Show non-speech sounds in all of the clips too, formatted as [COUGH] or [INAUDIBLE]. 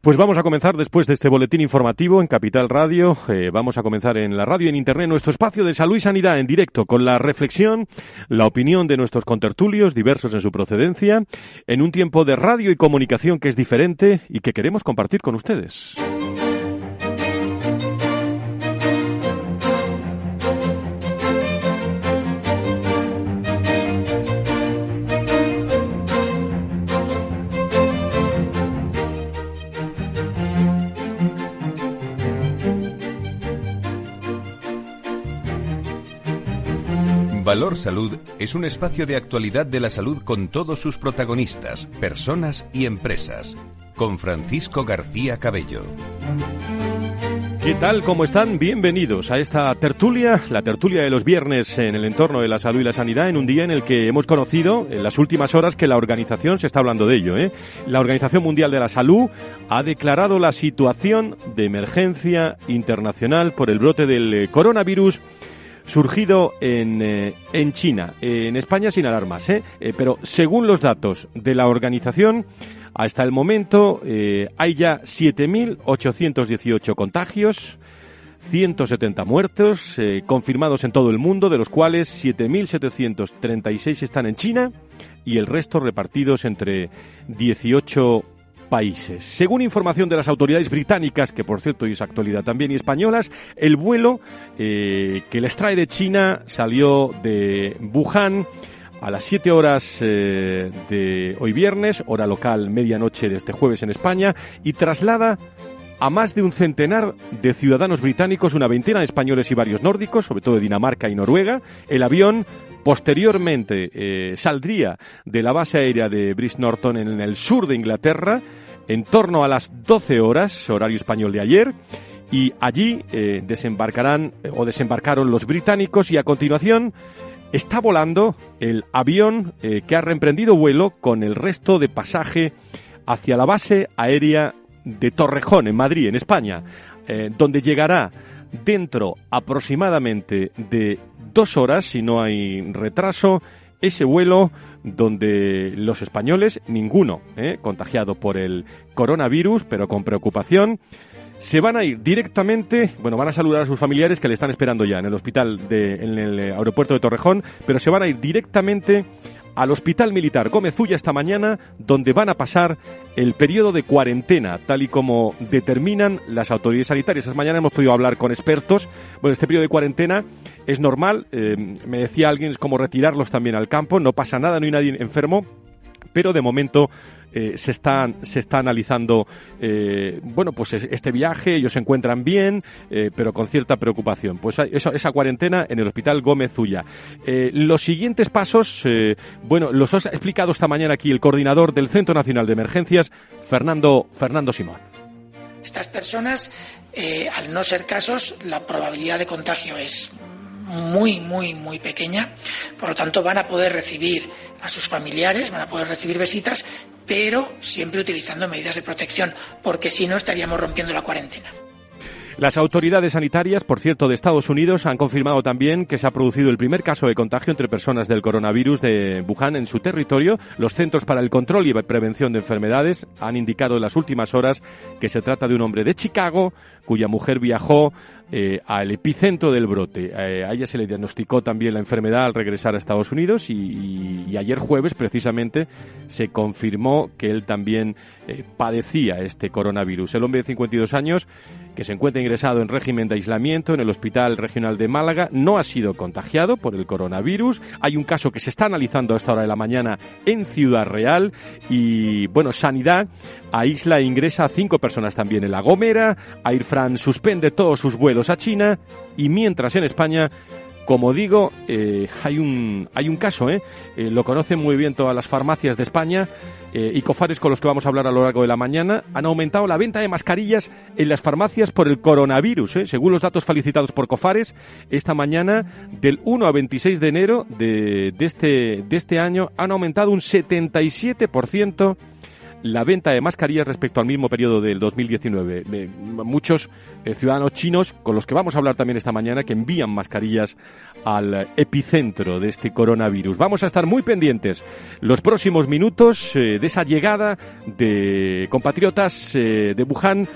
Pues vamos a comenzar después de este boletín informativo en Capital Radio. Eh, vamos a comenzar en la radio y en Internet nuestro espacio de salud y sanidad en directo con la reflexión, la opinión de nuestros contertulios, diversos en su procedencia, en un tiempo de radio y comunicación que es diferente y que queremos compartir con ustedes. Valor Salud es un espacio de actualidad de la salud con todos sus protagonistas, personas y empresas. Con Francisco García Cabello. ¿Qué tal? ¿Cómo están? Bienvenidos a esta tertulia, la tertulia de los viernes en el entorno de la salud y la sanidad, en un día en el que hemos conocido en las últimas horas que la organización se está hablando de ello. ¿eh? La Organización Mundial de la Salud ha declarado la situación de emergencia internacional por el brote del eh, coronavirus surgido en, eh, en China, en España sin alarmas, ¿eh? ¿eh? pero según los datos de la organización, hasta el momento eh, hay ya 7.818 contagios, 170 muertos confirmados en todo el mundo, de los cuales 7.736 están en China y el resto repartidos entre 18 países. Según información de las autoridades británicas, que por cierto es actualidad también, y españolas, el vuelo eh, que les trae de China salió de Wuhan a las 7 horas eh, de hoy viernes, hora local medianoche de este jueves en España, y traslada a más de un centenar de ciudadanos británicos, una veintena de españoles y varios nórdicos, sobre todo de Dinamarca y Noruega. El avión posteriormente eh, saldría de la base aérea de Brice Norton en el sur de Inglaterra en torno a las 12 horas, horario español de ayer, y allí eh, desembarcarán o desembarcaron los británicos y a continuación está volando el avión eh, que ha reemprendido vuelo con el resto de pasaje hacia la base aérea de Torrejón, en Madrid, en España, eh, donde llegará dentro aproximadamente de dos horas, si no hay retraso, ese vuelo donde los españoles, ninguno eh, contagiado por el coronavirus, pero con preocupación, se van a ir directamente, bueno, van a saludar a sus familiares que le están esperando ya en el hospital, de, en el aeropuerto de Torrejón, pero se van a ir directamente al Hospital Militar Gómez Ulla esta mañana, donde van a pasar el periodo de cuarentena, tal y como determinan las autoridades sanitarias. Esta mañana hemos podido hablar con expertos. Bueno, este periodo de cuarentena es normal. Eh, me decía alguien, es como retirarlos también al campo. No pasa nada, no hay nadie enfermo pero de momento eh, se, está, se está analizando eh, bueno pues este viaje, ellos se encuentran bien, eh, pero con cierta preocupación. Pues esa, cuarentena en el Hospital Gómez Zulla. los siguientes pasos, bueno, los ha explicado esta mañana aquí el coordinador del Centro Nacional de Emergencias, Fernando, Fernando Simón. Estas personas, al no ser casos, la probabilidad de contagio es muy, muy, muy pequeña. Por lo tanto, van a poder recibir a sus familiares, van a poder recibir visitas, pero siempre utilizando medidas de protección, porque si no estaríamos rompiendo la cuarentena. Las autoridades sanitarias, por cierto, de Estados Unidos han confirmado también que se ha producido el primer caso de contagio entre personas del coronavirus de Wuhan en su territorio. Los Centros para el Control y Prevención de Enfermedades han indicado en las últimas horas que se trata de un hombre de Chicago cuya mujer viajó eh, al epicentro del brote. Eh, a ella se le diagnosticó también la enfermedad al regresar a Estados Unidos y, ayer jueves precisamente se confirmó que él también eh, padecía este coronavirus. El hombre de 52 años que se encuentra ingresado en régimen de aislamiento en el Hospital Regional de Málaga no ha sido contagiado por el coronavirus. Hay un caso que se está analizando a esta hora de la mañana en Ciudad Real y bueno, Sanidad aísla e ingresa a cinco personas también en La Gomera. Air Suspende todos sus vuelos a China y mientras en España como digo, eh, hay, un, hay un caso, ¿eh? ¿eh? lo conocen muy bien todas las farmacias de España eh, y cofares con los que vamos a hablar a lo largo de la mañana. Han aumentado la venta de mascarillas en las farmacias por el coronavirus. Según los datos felicitados por cofares, esta mañana, del 1 a 26 de enero de, este, de este año, han aumentado un 77% la venta de mascarillas respecto al mismo periodo del 2019. muchos eh, ciudadanos chinos, con los que vamos a hablar también esta mañana, que envían mascarillas al epicentro de este coronavirus. Vamos a estar muy pendientes los próximos minutos de esa llegada de compatriotas de Wuhan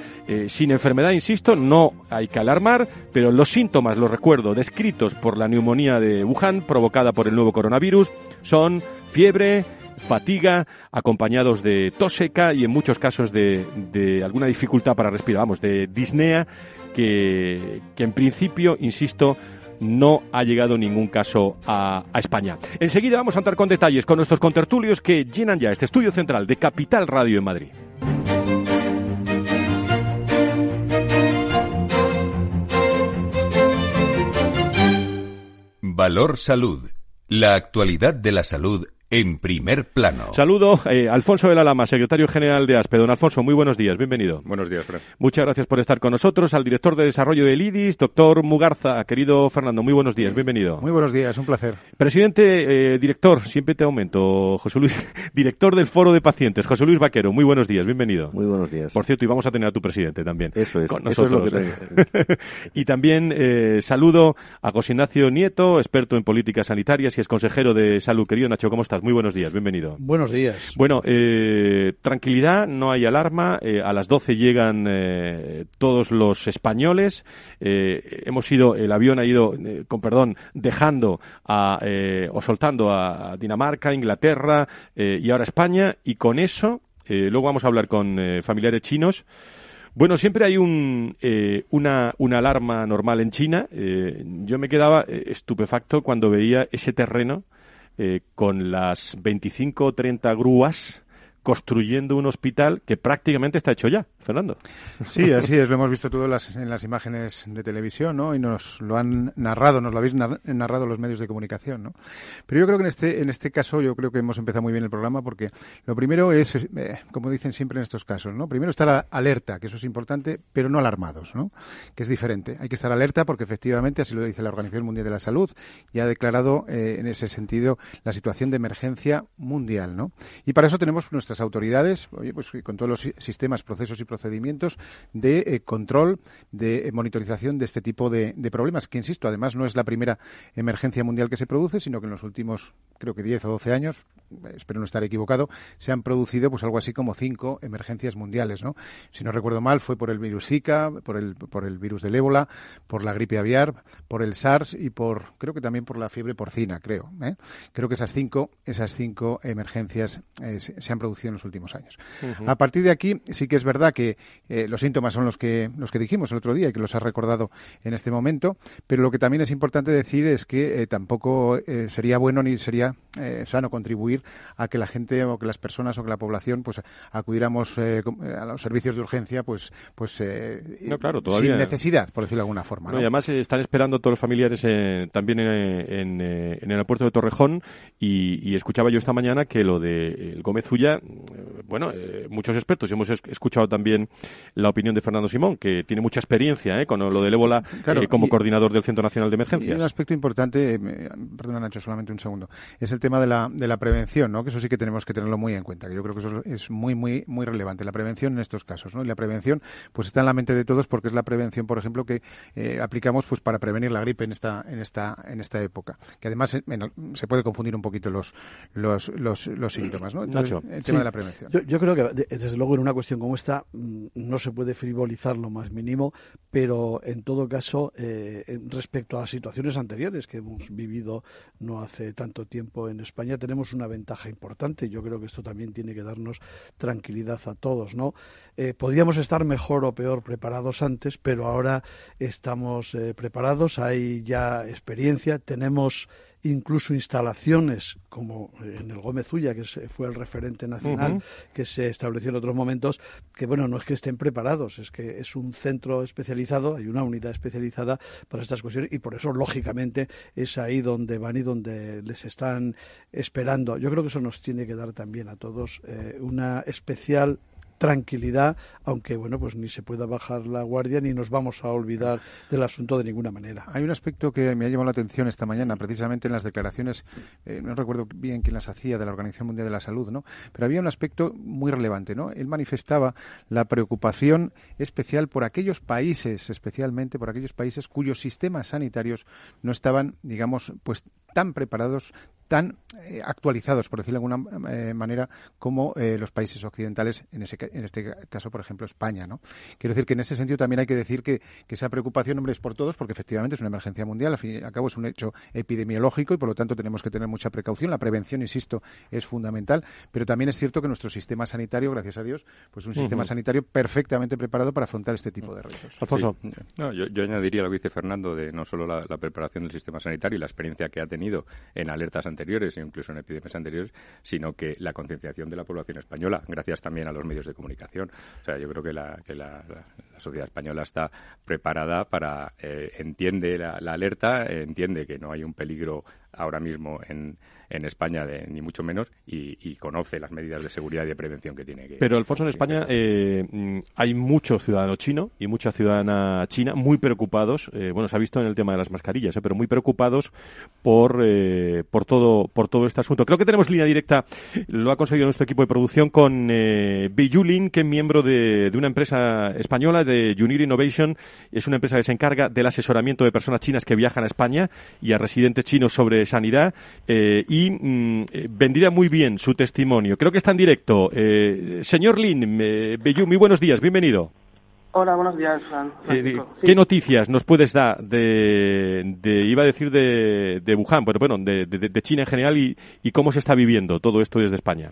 sin enfermedad, insisto, no hay que alarmar, pero los síntomas, los recuerdo, descritos por la neumonía de Wuhan provocada por el nuevo coronavirus son fiebre, fatiga, acompañados de tos seca y en muchos casos de, alguna dificultad para respirar, vamos, de disnea, que, en principio, insisto, no ha llegado ningún caso a, a, España. Enseguida vamos a entrar con detalles con nuestros contertulios que llenan ya este estudio central de Capital Radio en Madrid. Valor Salud. La actualidad de la salud en primer plano. Saludo eh, Alfonso de la Lama, secretario general de ASPE. Don Alfonso, muy buenos días, bienvenido. Buenos días, Fred. Muchas gracias por estar con nosotros. Al director de desarrollo del IDIS, doctor Mugarza. Querido Fernando, muy buenos días, bienvenido. Muy buenos días, un placer. Presidente, eh, director, siempre te aumento, José Luis, [LAUGHS] director del Foro de Pacientes, José Luis Vaquero, muy buenos días, bienvenido. Muy buenos días. Por cierto, y vamos a tener a tu presidente también. Eso es, con nosotros. [LAUGHS] y también eh, saludo a José Ignacio Nieto, experto en políticas sanitarias y es consejero de salud. Querido Nacho, ¿cómo estás? Muy buenos días, bienvenido. Buenos días. Bueno, eh, tranquilidad, no hay alarma. Eh, a las 12 llegan eh, todos los españoles. hemos ido, el avión ha ido, con perdón, dejando a, o soltando a Dinamarca, Inglaterra y ahora España. Y con eso, luego vamos a hablar con familiares chinos. Bueno, siempre hay un, una, una, alarma normal en China. yo me quedaba estupefacto cuando veía ese terreno eh, con las 25 o 30 grúas construyendo un hospital que prácticamente está hecho ya. Fernando. Sí, así es, lo hemos visto todo en las, en las imágenes de televisión, ¿no? Y nos lo han narrado, nos lo habéis narrado los medios de comunicación, ¿no? Pero yo creo que en este, en este caso, yo creo que hemos empezado muy bien el programa porque lo primero es, eh, como dicen siempre en estos casos, ¿no? Primero estar alerta, que eso es importante, pero no alarmados, ¿no? Que es diferente. Hay que estar alerta porque efectivamente, así lo dice la Organización Mundial de la Salud, y ha declarado eh, en ese sentido la situación de emergencia mundial, ¿no? Y para eso tenemos nuestras autoridades, oye, pues con todos los sistemas, procesos y procedimientos de eh, control, de eh, monitorización de este tipo de, problemas, que insisto, además no es la primera emergencia mundial que se produce, sino que en los últimos, creo que 10 o 12 años, espero no estar equivocado, se han producido pues algo así como cinco emergencias mundiales, ¿no? Si no recuerdo mal, fue por el virus Zika, por el, por el virus del ébola, por la gripe aviar, por el SARS y por, creo que también por la fiebre porcina, creo. ¿eh? Creo que esas cinco, esas cinco emergencias se han producido en los últimos años. A partir de aquí, sí que es verdad que que eh, los síntomas son los que, los que dijimos el otro día y que los ha recordado en este momento, pero lo que también es importante decir es que eh, tampoco eh, sería bueno ni sería sano contribuir a que la gente o que las personas o que la población pues acudiéramos a los servicios de urgencia pues pues no, claro, todavía... sin necesidad, por decirlo de alguna forma. y además están esperando todos los familiares también en, el aeropuerto de Torrejón y, escuchaba yo esta mañana que lo de Gómez Ulla, bueno, muchos expertos hemos escuchado también la opinión de Fernando Simón, que tiene mucha experiencia ¿eh? con lo del ébola eh, como coordinador del Centro Nacional de Emergencias. Y un aspecto importante, perdona Nacho, solamente un segundo, es el tema de la, de la prevención, ¿no? que eso sí que tenemos que tenerlo muy en cuenta, que yo creo que eso es muy, muy, muy relevante, la prevención en estos casos. ¿no? Y la prevención pues está en la mente de todos porque es la prevención, por ejemplo, que eh, aplicamos pues para prevenir la gripe en esta, en esta, en esta época, que además se puede confundir un poquito los, los, los, síntomas. ¿no? Nacho, el tema de la prevención. Yo, yo creo que, desde luego, en una cuestión como esta, no se puede frivolizar lo más mínimo, pero en todo caso, eh, respecto a las situaciones anteriores que hemos vivido no hace tanto tiempo en España, tenemos una ventaja importante. Yo creo que esto también tiene que darnos tranquilidad a todos, ¿no? Eh, podíamos estar mejor o peor preparados antes, pero ahora estamos eh, preparados, hay ya experiencia, tenemos incluso instalaciones como en el Gómez Ulla, que fue el referente nacional que se estableció en otros momentos, que bueno, no es que estén preparados, es que es un centro especializado, hay una unidad especializada para estas cuestiones y por eso, lógicamente, es ahí donde van y donde les están esperando. Yo creo que eso nos tiene que dar también a todos eh, una especial tranquilidad, aunque bueno, pues ni se pueda bajar la guardia ni nos vamos a olvidar del asunto de ninguna manera. Hay un aspecto que me ha llamado la atención esta mañana, precisamente en las declaraciones, eh, no recuerdo bien quién las hacía de la Organización Mundial de la Salud, ¿no? Pero había un aspecto muy relevante, ¿no? Él manifestaba la preocupación especial por aquellos países, especialmente por aquellos países cuyos sistemas sanitarios no estaban, digamos, pues tan preparados, tan eh, actualizados, por decirlo de alguna eh, manera, como eh, los países occidentales, en, ese, en este caso, por ejemplo, España. ¿no? Quiero decir que en ese sentido también hay que decir que, esa preocupación, hombre, es por todos, porque efectivamente es una emergencia mundial, al fin y al cabo es un hecho epidemiológico y por lo tanto tenemos que tener mucha precaución. La prevención, insisto, es fundamental, pero también es cierto que nuestro sistema sanitario, gracias a Dios, pues un sistema sanitario perfectamente preparado para afrontar este tipo de retos. Alfonso. No, yo, añadiría lo que dice Fernando de no solo la, la preparación del sistema sanitario y la experiencia que ha tenido en alertas anteriores, anteriores incluso en epidemias anteriores, sino que la concienciación de la población española, gracias también a los medios de comunicación. O sea, yo creo que la, que la, sociedad española está preparada para, eh, entiende la, alerta, entiende que no hay un peligro ahora mismo en, en España, de, ni mucho menos, y, conoce las medidas de seguridad y de prevención que tiene que. Pero, Alfonso, en España eh, mm, hay mucho ciudadano chino y mucha ciudadana china muy preocupados. Eh, bueno, se ha visto en el tema de las mascarillas, eh, pero muy preocupados por, por, todo, por todo este asunto. Creo que tenemos línea directa, lo ha conseguido nuestro equipo de producción, con eh, Beyulin, que es miembro de, de, una empresa española, de Junir Innovation. Es una empresa que se encarga del asesoramiento de personas chinas que viajan a España y a residentes chinos sobre sanidad. y y mm, eh, vendría muy bien su testimonio. Creo que está en directo. Eh, señor Lin, eh, muy buenos días, bienvenido. Hola, buenos días, Fran. Eh, ¿Qué noticias nos puedes dar de, iba a decir de, de Wuhan, pero bueno, de, de, China en general y, y, cómo se está viviendo todo esto desde España?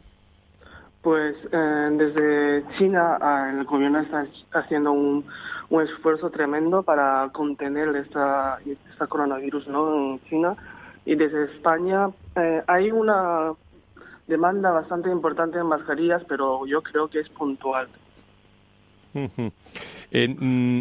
Pues desde China el gobierno está haciendo un, un esfuerzo tremendo para contener esta, esta coronavirus ¿no? en China y desde España eh, hay una demanda bastante importante en mascarillas, pero yo creo que es puntual. Mm,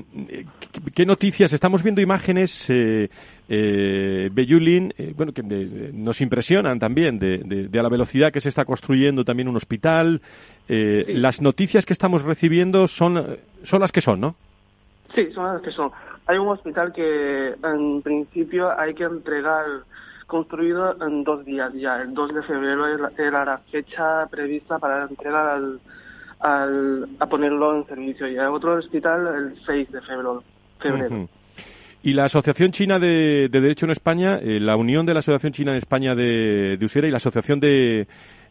¿Qué noticias? Estamos viendo imágenes, eh, eh Beyulin, eh, bueno, que nos impresionan también de, de, la velocidad que se está construyendo también un hospital. Las noticias que estamos recibiendo son, son las que son, ¿no? Sí, son las que son. Hay un hospital que en principio hay que entregar construido en dos días ya. El 2 de febrero era la fecha prevista para entregar al, al, a ponerlo en servicio. Y hay otro hospital el 6 de febrero. febrero. Y la Asociación China de, Derecho en España, eh, la unión de la Asociación China en España de, de Usera y la Asociación de,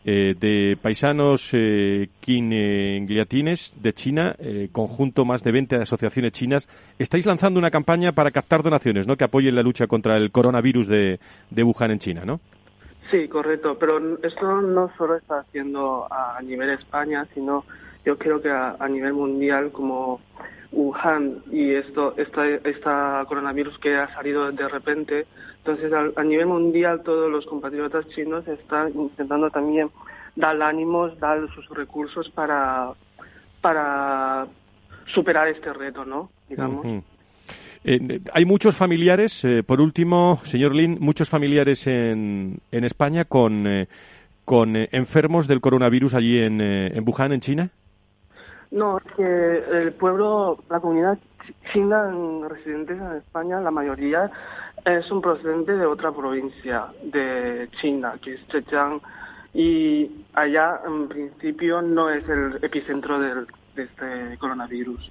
eh, de paisanos eh, de China, eh, conjunto más de 20 asociaciones chinas, estáis lanzando una campaña para captar donaciones, ¿no? Que apoyen la lucha contra el coronavirus de, de Wuhan en China, ¿no? Sí, correcto. Pero esto no solo está haciendo a nivel España, sino yo creo que a, nivel mundial, como Wuhan y esto, esta, esta coronavirus que ha salido de repente. Entonces, a, nivel mundial, todos los compatriotas chinos están intentando también dar ánimos, dar sus recursos para, para superar este reto, ¿no? Digamos. Eh, hay muchos familiares, eh, por último, señor Lin, muchos familiares en, en España con, eh, con enfermos del coronavirus allí en, en Wuhan, en China. No, es que el pueblo, la comunidad china residentes en España, la mayoría es un procedente de otra provincia de China, que es Zhejiang, y allá en principio no es el epicentro del, de este coronavirus.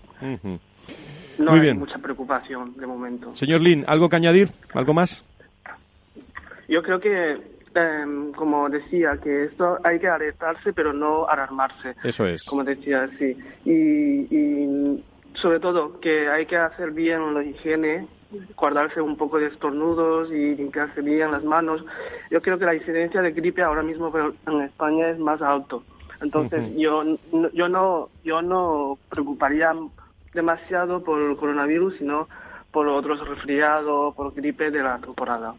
No hay mucha preocupación de momento. Señor Lin, ¿algo que añadir? ¿Algo más? Yo creo que Em, como decía, que esto hay que alertarse, pero no alarmarse. Eso es. Como decía, sí. Y, sobre todo que hay que hacer bien la higiene, guardarse un poco de estornudos y limpiarse bien las manos. Yo creo que la incidencia de gripe ahora mismo en España es más alto. Entonces, yo, yo no yo no preocuparía demasiado por el coronavirus, sino por otros resfriados, por gripe de la temporada.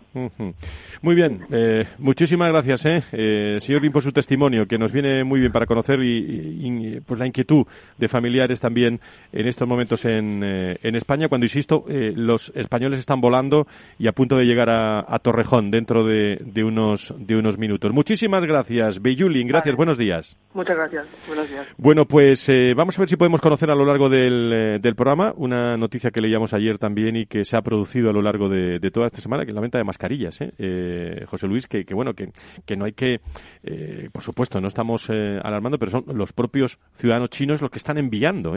Muy bien, eh, muchísimas gracias, eh, eh, señor Rim, por su testimonio, que nos viene muy bien para conocer y, pues la inquietud de familiares también en estos momentos en, eh, en España, cuando, insisto, los españoles están volando y a punto de llegar a, Torrejón dentro de, de, unos, de unos minutos. Muchísimas gracias, Beyulin, gracias, buenos días. Muchas gracias, buenos días. Bueno, pues vamos a ver si podemos conocer a lo largo del, del programa una noticia que leíamos ayer también y que se ha producido a lo largo de, toda esta semana, que es la venta de mascarillas, ¿eh? Eh, José Luis, que, bueno, que, que, no hay que, eh, por supuesto, no estamos alarmando, pero son los propios ciudadanos chinos los que están enviando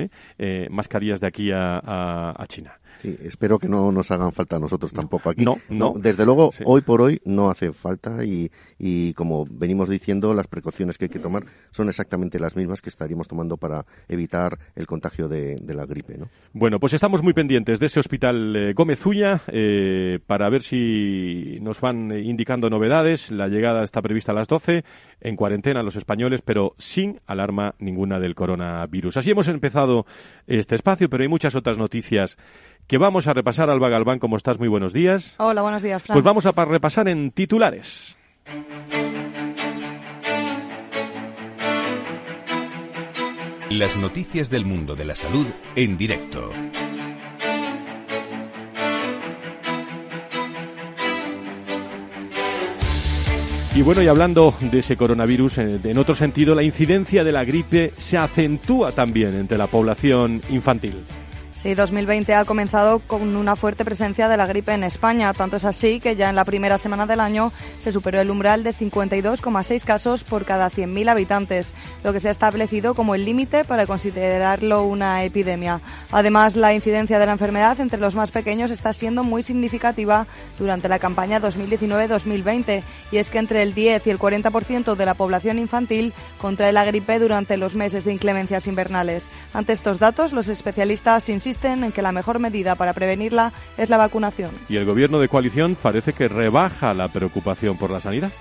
mascarillas de aquí a China. Sí, espero que no nos hagan falta a nosotros tampoco aquí. No, no. desde luego, hoy por hoy no hace falta y, y, como venimos diciendo, las precauciones que hay que tomar son exactamente las mismas que estaríamos tomando para evitar el contagio de, la gripe. ¿no? Bueno, pues estamos muy pendientes de ese hospital eh, Gómez Ulla eh, para ver si nos van indicando novedades. La llegada está prevista a las 12, en cuarentena los españoles, pero sin alarma ninguna del coronavirus. Así hemos empezado este espacio, pero hay muchas otras noticias que vamos a repasar. Alba Galván, ¿cómo estás? Muy buenos días. Hola, buenos días, Fran. Pues vamos a repasar en titulares. Las noticias del mundo de la salud en directo. Y bueno, y hablando de ese coronavirus, eh, en otro sentido, la incidencia de la gripe se acentúa también entre la población infantil. Sí, 2020 ha comenzado con una fuerte presencia de la gripe en España. Tanto es así que ya en la primera semana del año se superó el umbral de 52,6 casos por cada 100.000 habitantes, lo que se ha establecido como el límite para considerarlo una epidemia. Además, la incidencia de la enfermedad entre los más pequeños está siendo muy significativa durante la campaña 2019-2020 y es que entre el 10 y el 40% de la población infantil contrae la gripe durante los meses de inclemencias invernales. Ante estos datos, los especialistas insisten insisten en que la mejor medida para prevenirla es la vacunación. Y el gobierno de coalición parece que rebaja la preocupación por la sanidad.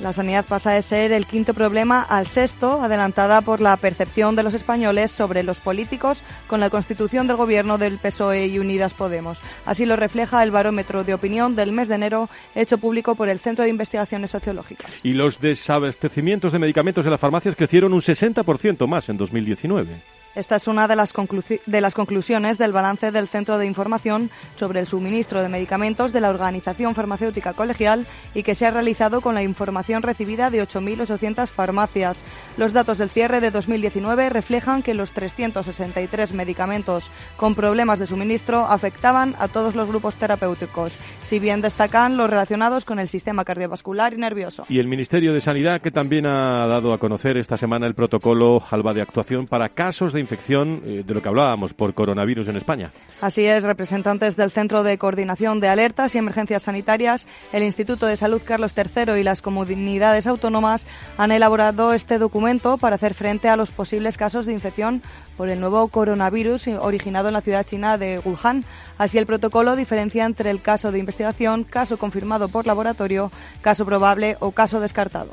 La sanidad pasa de ser el quinto problema al sexto, adelantada por la percepción de los españoles sobre los políticos con la constitución del gobierno del PSOE y Unidas Podemos. Así lo refleja el barómetro de opinión del mes de enero hecho público por el Centro de Investigaciones Sociológicas. Y los desabastecimientos de medicamentos en las farmacias crecieron un 60% más en 2019. Esta es una de las, conclusiones del balance del Centro de Información sobre el suministro de medicamentos de la Organización Farmacéutica Colegial y que se ha realizado con la información recibida de 8.800 farmacias. Los datos del cierre de 2019 reflejan que los 363 medicamentos con problemas de suministro afectaban a todos los grupos terapéuticos, si bien destacan los relacionados con el sistema cardiovascular y nervioso. Y el Ministerio de Sanidad, que también ha dado a conocer esta semana el protocolo ALBA de actuación para casos de infección eh, de lo que hablábamos por coronavirus en España. Así es, representantes del Centro de Coordinación de Alertas y Emergencias Sanitarias, el Instituto de Salud Carlos III y las comunidades autónomas han elaborado este documento para hacer frente a los posibles casos de infección por el nuevo coronavirus originado en la ciudad china de Wuhan. Así el protocolo diferencia entre el caso de investigación, caso confirmado por laboratorio, caso probable o caso descartado.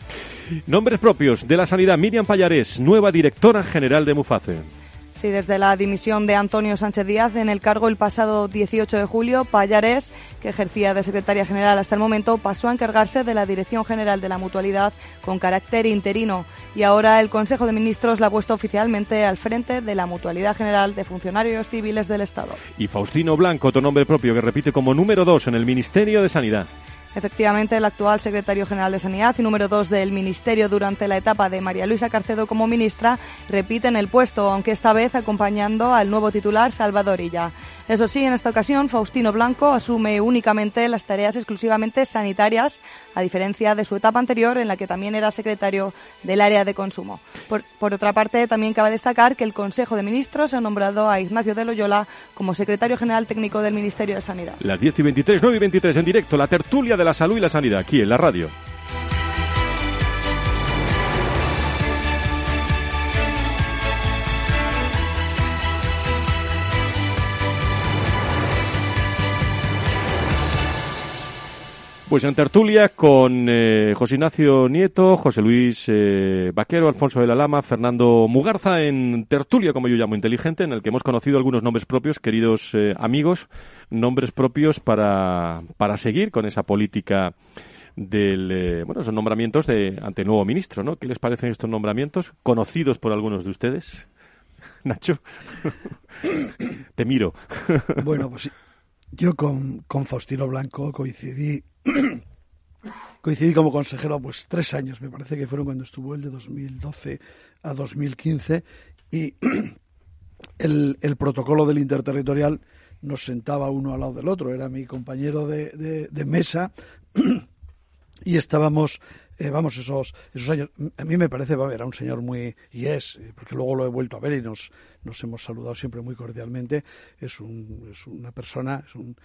Nombres propios de la sanidad. Miriam Payarés, nueva directora general de Muface. Sí, desde la dimisión de Antonio Sánchez Díaz en el cargo el pasado 18 de julio, Payares, que ejercía de secretaria general hasta el momento, pasó a encargarse de la Dirección General de la Mutualidad con carácter interino y ahora el Consejo de Ministros la ha puesto oficialmente al frente de la Mutualidad General de Funcionarios Civiles del Estado. Y Faustino Blanco, otro nombre propio que repite como número dos en el Ministerio de Sanidad. Efectivamente, el actual secretario general de Sanidad y número dos del Ministerio durante la etapa de María Luisa Carcedo como ministra repite en el puesto, aunque esta vez acompañando al nuevo titular Salvador Illa. Eso sí, en esta ocasión Faustino Blanco asume únicamente las tareas exclusivamente sanitarias, a diferencia de su etapa anterior en la que también era secretario del área de consumo. Por, por otra parte, también cabe destacar que el Consejo de Ministros ha nombrado a Ignacio de Loyola como secretario general técnico del Ministerio de Sanidad. Las 10 y 23, 9 y 23 en directo, la tertulia de la salud y la sanidad, aquí en la radio. Pues en tertulia con eh, José Ignacio Nieto, José Luis eh, Vaquero, Alfonso de la Lama, Fernando Mugarza, en tertulia, como yo llamo, inteligente, en el que hemos conocido algunos nombres propios, queridos eh, amigos, nombres propios para, para seguir con esa política del, bueno, esos nombramientos de, ante nuevo ministro, ¿no? ¿Qué les parecen estos nombramientos? Conocidos por algunos de ustedes. [LAUGHS] Nacho, [COUGHS] te miro. [LAUGHS] bueno, pues yo con, con Faustino Blanco coincidí [CLEARS THROAT] coincidí como consejero pues tres años, me parece que fueron cuando estuvo el de 2012 a 2015 y [CLEARS THROAT] el, el protocolo del interterritorial nos sentaba uno al lado del otro, era mi compañero de, de, mesa [CLEARS THROAT] y estábamos eh, vamos, esos, esos años. A mí me parece, era un señor muy, y es, eh, porque luego lo he vuelto a ver y nos, nos hemos saludado siempre muy cordialmente, es, un, es una persona, es un,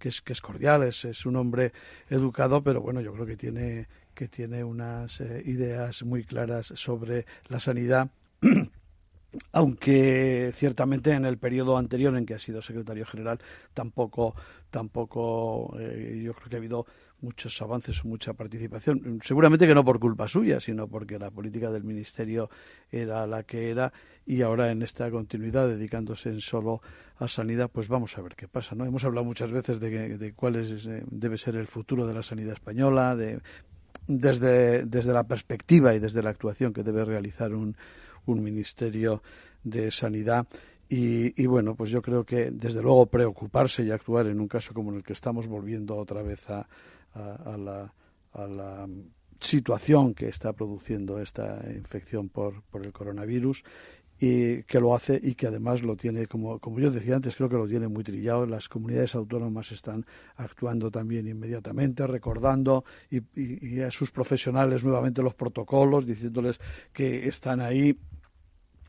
que es, que es cordial, es, es un hombre educado, pero bueno, yo creo que tiene, que tiene unas eh, ideas muy claras sobre la sanidad. [CLEARS THROAT] Aunque ciertamente en el periodo anterior en que ha sido secretario general tampoco tampoco eh, yo creo que ha habido muchos avances o mucha participación. Seguramente que no por culpa suya sino porque la política del ministerio era la que era y ahora en esta continuidad dedicándose en solo a sanidad pues vamos a ver qué pasa no hemos hablado muchas veces de, de cuál es, eh, debe ser el futuro de la sanidad española de desde, desde la perspectiva y desde la actuación que debe realizar un, un ministerio de sanidad. Y, bueno, pues yo creo que desde luego preocuparse y actuar en un caso como en el que estamos volviendo otra vez a, a, la, a la situación que está produciendo esta infección por, por el coronavirus y que lo hace y que además lo tiene, como, como yo decía antes, creo que lo tiene muy trillado. Las comunidades autónomas están actuando también inmediatamente, recordando y a sus profesionales nuevamente los protocolos, diciéndoles que están ahí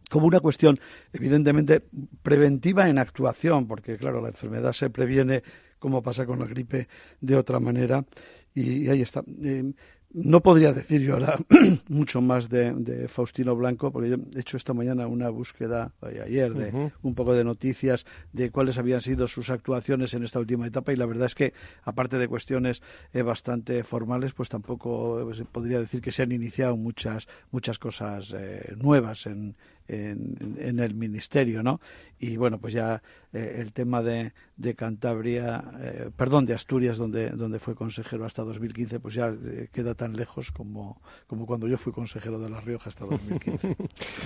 como una cuestión evidentemente preventiva en actuación, porque claro, la enfermedad se previene, como pasa con la gripe, de otra manera, y, ahí está. Eh, no podría decir yo ahora [CLEARS THROAT] mucho más de, Faustino Blanco, porque yo he hecho esta mañana una búsqueda, eh, ayer, de un poco de noticias de cuáles habían sido sus actuaciones en esta última etapa. Y la verdad es que, aparte de cuestiones eh, bastante formales, pues tampoco podría decir que se han iniciado muchas, muchas cosas nuevas en, en, el ministerio, ¿no? Y bueno, pues ya eh, el tema de, de Cantabria, eh, perdón, de Asturias, donde, donde fue consejero hasta 2015, pues ya eh, queda tan lejos como, como cuando yo fui consejero de La Rioja hasta 2015.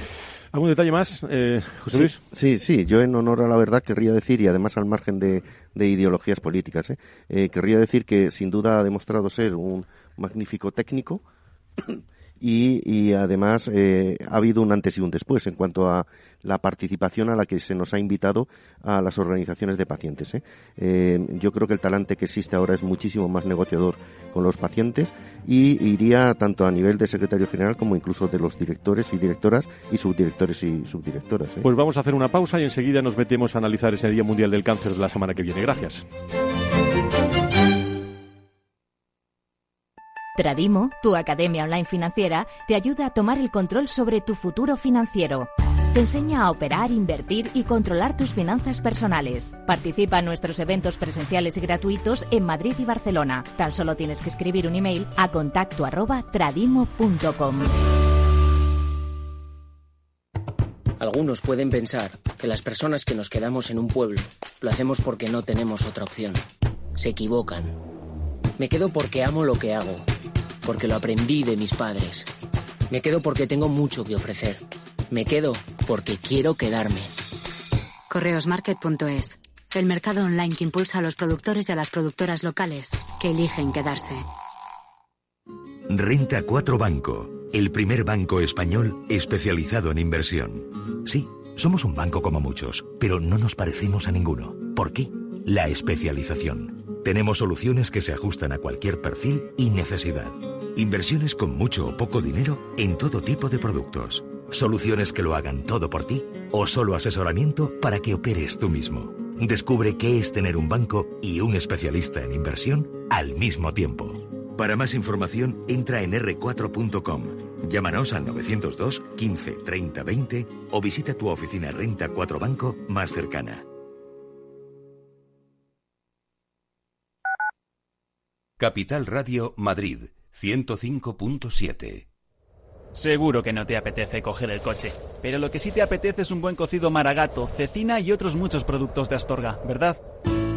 [LAUGHS] ¿Algún detalle más, José Luis? Sí, sí, yo en honor a la verdad querría decir, y además al margen de, de ideologías políticas, querría decir que sin duda ha demostrado ser un magnífico técnico y, además eh, ha habido un antes y un después en cuanto a la participación a la que se nos ha invitado a las organizaciones de pacientes. ¿eh? Eh, yo creo que el talante que existe ahora es muchísimo más negociador con los pacientes y iría tanto a nivel de secretario general como incluso de los directores y directoras y subdirectores y subdirectoras. Pues vamos a hacer una pausa y enseguida nos metemos a analizar ese Día Mundial del Cáncer de la semana que viene. Gracias. Tradimo, tu academia online financiera, te ayuda a tomar el control sobre tu futuro financiero. Te enseña a operar, invertir y controlar tus finanzas personales. Participa en nuestros eventos presenciales y gratuitos en Madrid y Barcelona. Tan solo tienes que escribir un email a contacto. Algunos pueden pensar que las personas que nos quedamos en un pueblo lo hacemos porque no tenemos otra opción. Se equivocan. Me quedo porque amo lo que hago porque lo aprendí de mis padres. Me quedo porque tengo mucho que ofrecer. Me quedo porque quiero quedarme. Correosmarket.es, el mercado online que impulsa a los productores y a las productoras locales que eligen quedarse. Renta 4 Banco, el primer banco español especializado en inversión. Sí, somos un banco como muchos, pero no nos parecemos a ninguno. ¿Por qué? La especialización. Tenemos soluciones que se ajustan a cualquier perfil y necesidad. Inversiones con mucho o poco dinero en todo tipo de productos. Soluciones que lo hagan todo por ti o solo asesoramiento para que operes tú mismo. Descubre qué es tener un banco y un especialista en inversión al mismo tiempo. Para más información, entra en r4.com. Llámanos al 902 15 30 20 o visita tu oficina Renta 4 Banco más cercana. Capital Radio Madrid 105.7. Seguro que no te apetece coger el coche, pero lo que sí te apetece es un buen cocido maragato, cecina y otros muchos productos de Astorga, ¿verdad?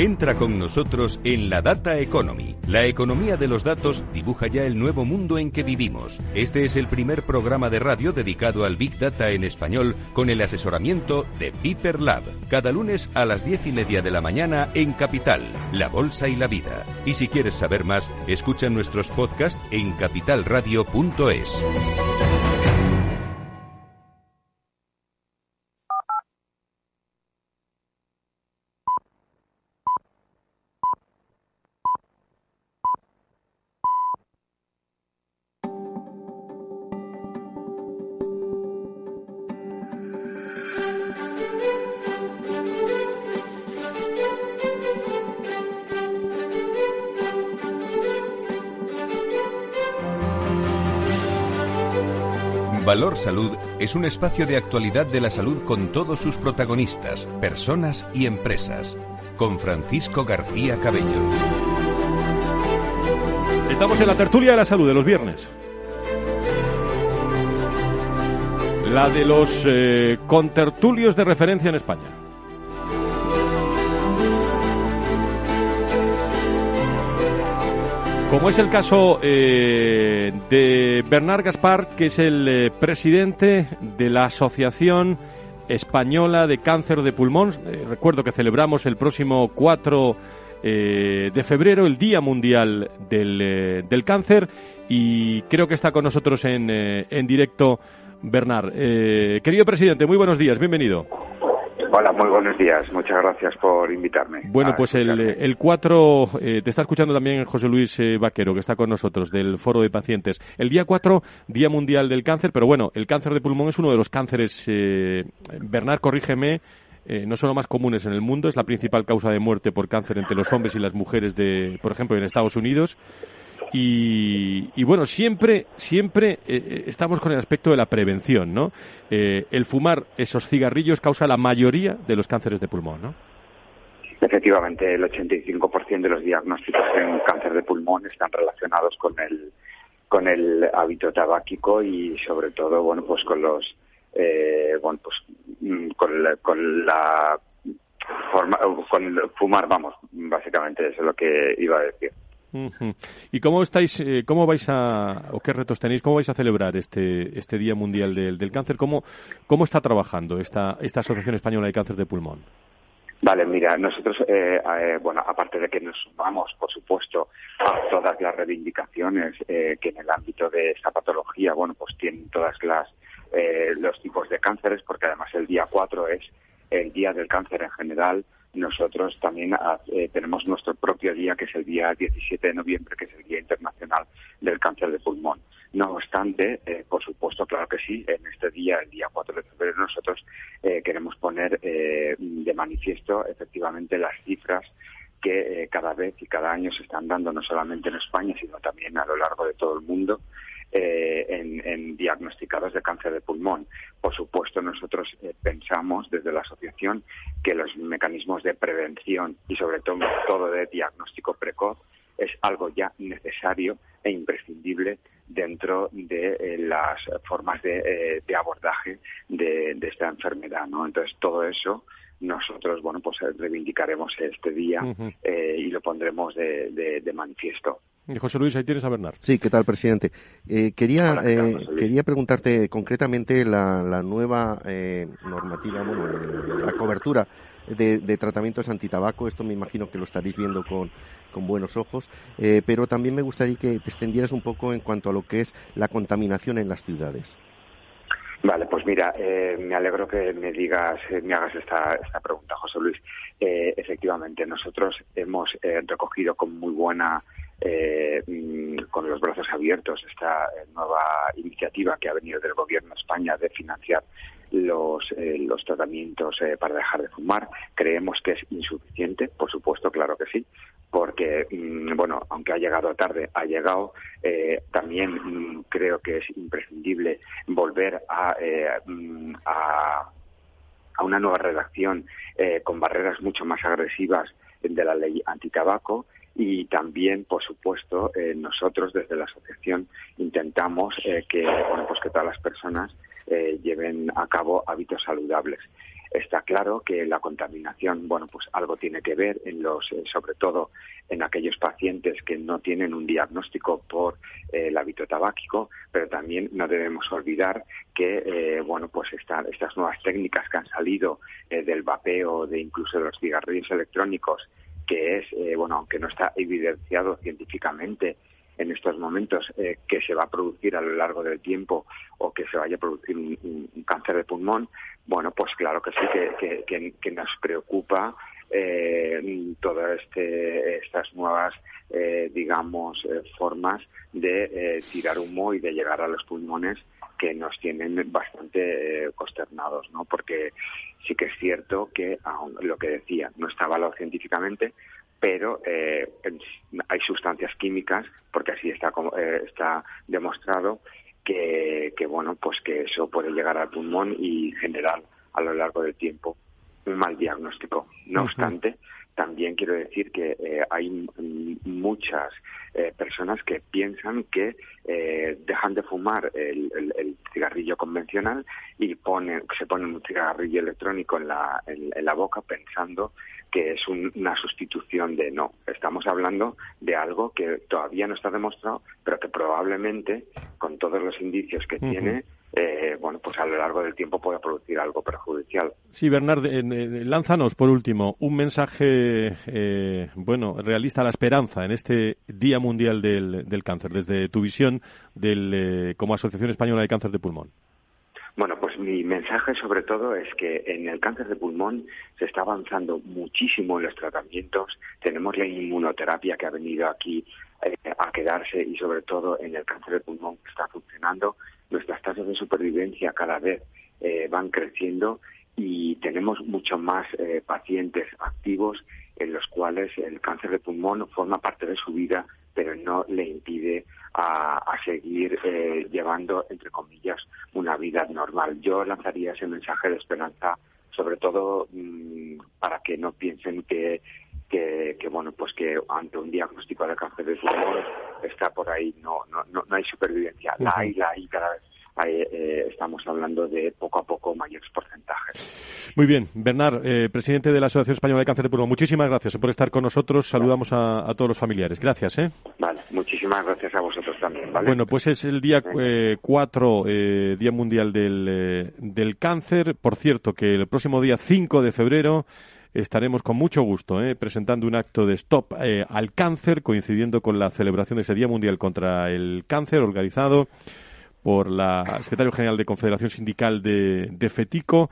Entra con nosotros en la Data Economy. La economía de los datos dibuja ya el nuevo mundo en que vivimos. Este es el primer programa de radio dedicado al Big Data en español con el asesoramiento de Piper Lab. Cada lunes a las diez y media de la mañana en Capital, La Bolsa y la Vida. Y si quieres saber más, escucha nuestros podcasts en capitalradio.es. Valor Salud es un espacio de actualidad de la salud con todos sus protagonistas, personas y empresas. Con Francisco García Cabello. Estamos en la tertulia de la salud de los viernes. La de los eh, contertulios de referencia en España. Como es el caso eh, de Bernard Gaspar, que es el eh, presidente de la Asociación Española de Cáncer de Pulmón. Eh, recuerdo que celebramos el próximo 4 de febrero, el Día Mundial del, del, Cáncer, y creo que está con nosotros en, en directo Bernard. querido presidente, muy buenos días, bienvenido. Hola, muy buenos días. Muchas gracias por invitarme. Bueno, pues el, el 4, eh, te está escuchando también José Luis eh, Vaquero, que está con nosotros, del Foro de Pacientes. El día 4, Día Mundial del Cáncer, pero bueno, el cáncer de pulmón es uno de los cánceres, eh, Bernard, corrígeme, no son los más comunes en el mundo, es la principal causa de muerte por cáncer entre los hombres y las mujeres, de, por ejemplo, en Estados Unidos. Y, bueno, siempre, siempre eh, eh, estamos con el aspecto de la prevención, ¿no? Eh, el fumar esos cigarrillos causa la mayoría de los cánceres de pulmón, ¿no? Efectivamente, el 85% de los diagnósticos en cáncer de pulmón están relacionados con el con el hábito tabáquico y sobre todo, bueno, pues con los bueno, pues mm, con la, con la forma, con fumar, vamos, básicamente eso es lo que iba a decir. ¿Y cómo estáis, eh, cómo vais a, o qué retos tenéis, cómo vais a celebrar este, este Día Mundial del, del Cáncer? ¿Cómo, ¿Cómo está trabajando esta, esta Asociación Española de Cáncer de Pulmón? Vale, mira, nosotros, eh, eh, bueno, aparte de que nos sumamos, por supuesto, a todas las reivindicaciones que en el ámbito de esta patología, bueno, pues tienen todas las los tipos de cánceres, porque además el día 4 es el día del cáncer en general, nosotros también eh, tenemos nuestro propio día, que es el día 17 de noviembre, que es el Día Internacional del Cáncer de Pulmón. No obstante, eh, por supuesto, claro que sí, en este día, el día 4 de febrero, nosotros eh, queremos poner de manifiesto efectivamente las cifras que cada vez y cada año se están dando, no solamente en España, sino también a lo largo de todo el mundo, eh, en, diagnosticados de cáncer de pulmón. Por supuesto, nosotros eh, pensamos desde la asociación que los mecanismos de prevención y sobre todo todo de diagnóstico precoz es algo ya necesario e imprescindible dentro de eh, las formas de, abordaje de, esta enfermedad, ¿no? Entonces todo eso nosotros, bueno, pues reivindicaremos este día y lo pondremos de manifiesto. José Luis, ahí tienes a Bernard. Sí, ¿qué tal, presidente? Eh, quería, eh, quería preguntarte concretamente la, nueva eh, normativa, bueno, la cobertura de, tratamientos antitabaco. Esto me imagino que lo estaréis viendo con, con buenos ojos, pero también me gustaría que te extendieras un poco en cuanto a lo que es la contaminación en las ciudades. Vale, pues mira, me alegro que me digas, me hagas esta, esta pregunta, José Luis. efectivamente, nosotros hemos recogido con muy buena eh, mm, con los brazos abiertos esta eh, nueva iniciativa que ha venido del Gobierno de España de financiar los, eh, los tratamientos eh, para dejar de fumar. Creemos que es insuficiente, por supuesto, claro que sí, porque, mm, bueno, aunque ha llegado tarde, ha llegado. Eh, también mm, creo que es imprescindible volver a, a, a, una nueva redacción con barreras mucho más agresivas de la ley antitabaco y también, por supuesto, nosotros desde la asociación intentamos que, bueno, pues que todas las personas eh, lleven a cabo hábitos saludables. Está claro que la contaminación, bueno, pues algo tiene que ver en los, eh, sobre todo en aquellos pacientes que no tienen un diagnóstico por eh, el hábito tabáquico, pero también no debemos olvidar que, bueno, pues estas nuevas técnicas que han salido del vapeo, de incluso de los cigarrillos electrónicos, que es, bueno, aunque no está evidenciado científicamente en estos momentos eh, que se va a producir a lo largo del tiempo o que se vaya a producir un, cáncer de pulmón, bueno, pues claro que sí, que, nos preocupa eh, todas este, estas nuevas, eh, digamos, eh, formas de tirar humo y de llegar a los pulmones que nos tienen bastante consternados, ¿no? Porque sí que es cierto que, lo que decía, no está avalado científicamente, pero eh, hay sustancias químicas, porque así está, eh, está demostrado, que, que, bueno, pues que eso puede llegar al pulmón y generar a lo largo del tiempo un mal diagnóstico. No obstante, también quiero decir que eh, hay muchas eh, personas que piensan que eh, dejan de fumar el, cigarrillo convencional y ponen, se ponen un cigarrillo electrónico en la, en, la boca pensando que es una sustitución de no. Estamos hablando de algo que todavía no está demostrado, pero que probablemente, con todos los indicios que tiene, eh, bueno, pues a lo largo del tiempo puede producir algo perjudicial. Sí, Bernard, eh, eh, lánzanos por último un mensaje, bueno, realista a la esperanza en este Día Mundial del, del Cáncer, desde tu visión del, como Asociación Española de Cáncer de Pulmón. Bueno, pues mi mensaje sobre todo es que en el cáncer de pulmón se está avanzando muchísimo en los tratamientos. Tenemos la inmunoterapia que ha venido aquí a quedarse y sobre todo en el cáncer de pulmón que está funcionando nuestras tasas de supervivencia cada vez eh, van creciendo y tenemos mucho más eh, pacientes activos en los cuales el cáncer de pulmón forma parte de su vida, pero no le impide a, seguir eh, llevando, entre comillas, una vida normal. Yo lanzaría ese mensaje de esperanza, sobre todo mm, para que no piensen que que, bueno pues que ante un diagnóstico de cáncer de pulmón está por ahí no no no, hay supervivencia la hay la hay cada vez eh, estamos hablando de poco a poco mayores porcentajes. Muy bien, Bernard, eh, presidente de la Asociación Española de Cáncer de Pulmón, muchísimas gracias por estar con nosotros. Saludamos a, todos los familiares. Gracias. ¿eh? Vale, muchísimas gracias a vosotros también. Bueno, pues es el día 4, Día Mundial del, del Cáncer. Por cierto, que el próximo día 5 de febrero estaremos con mucho gusto eh, presentando un acto de stop eh, al cáncer, coincidiendo con la celebración de ese Día Mundial contra el Cáncer organizado por la secretario general de Confederación Sindical de, de FETICO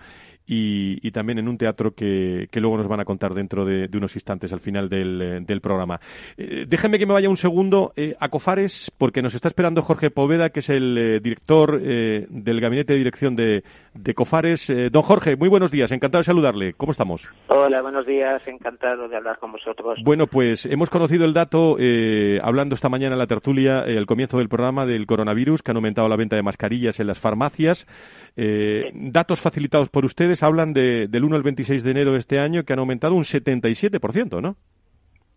y, también en un teatro que, luego nos van a contar dentro de, unos instantes al final del, eh, programa. Eh, déjenme que me vaya un segundo eh, a Cofares porque nos está esperando Jorge Poveda, que es el director del gabinete de dirección de, de Cofares. don Jorge, muy buenos días, encantado de saludarle. ¿Cómo estamos? Hola, buenos días, encantado de hablar con vosotros. Bueno, pues hemos conocido el dato, hablando esta mañana en la tertulia, al comienzo del programa, del coronavirus, que han aumentado la venta de mascarillas en las farmacias. datos facilitados por ustedes hablan de, del 1 al 26 de enero de este año que han aumentado un 77%, ¿no?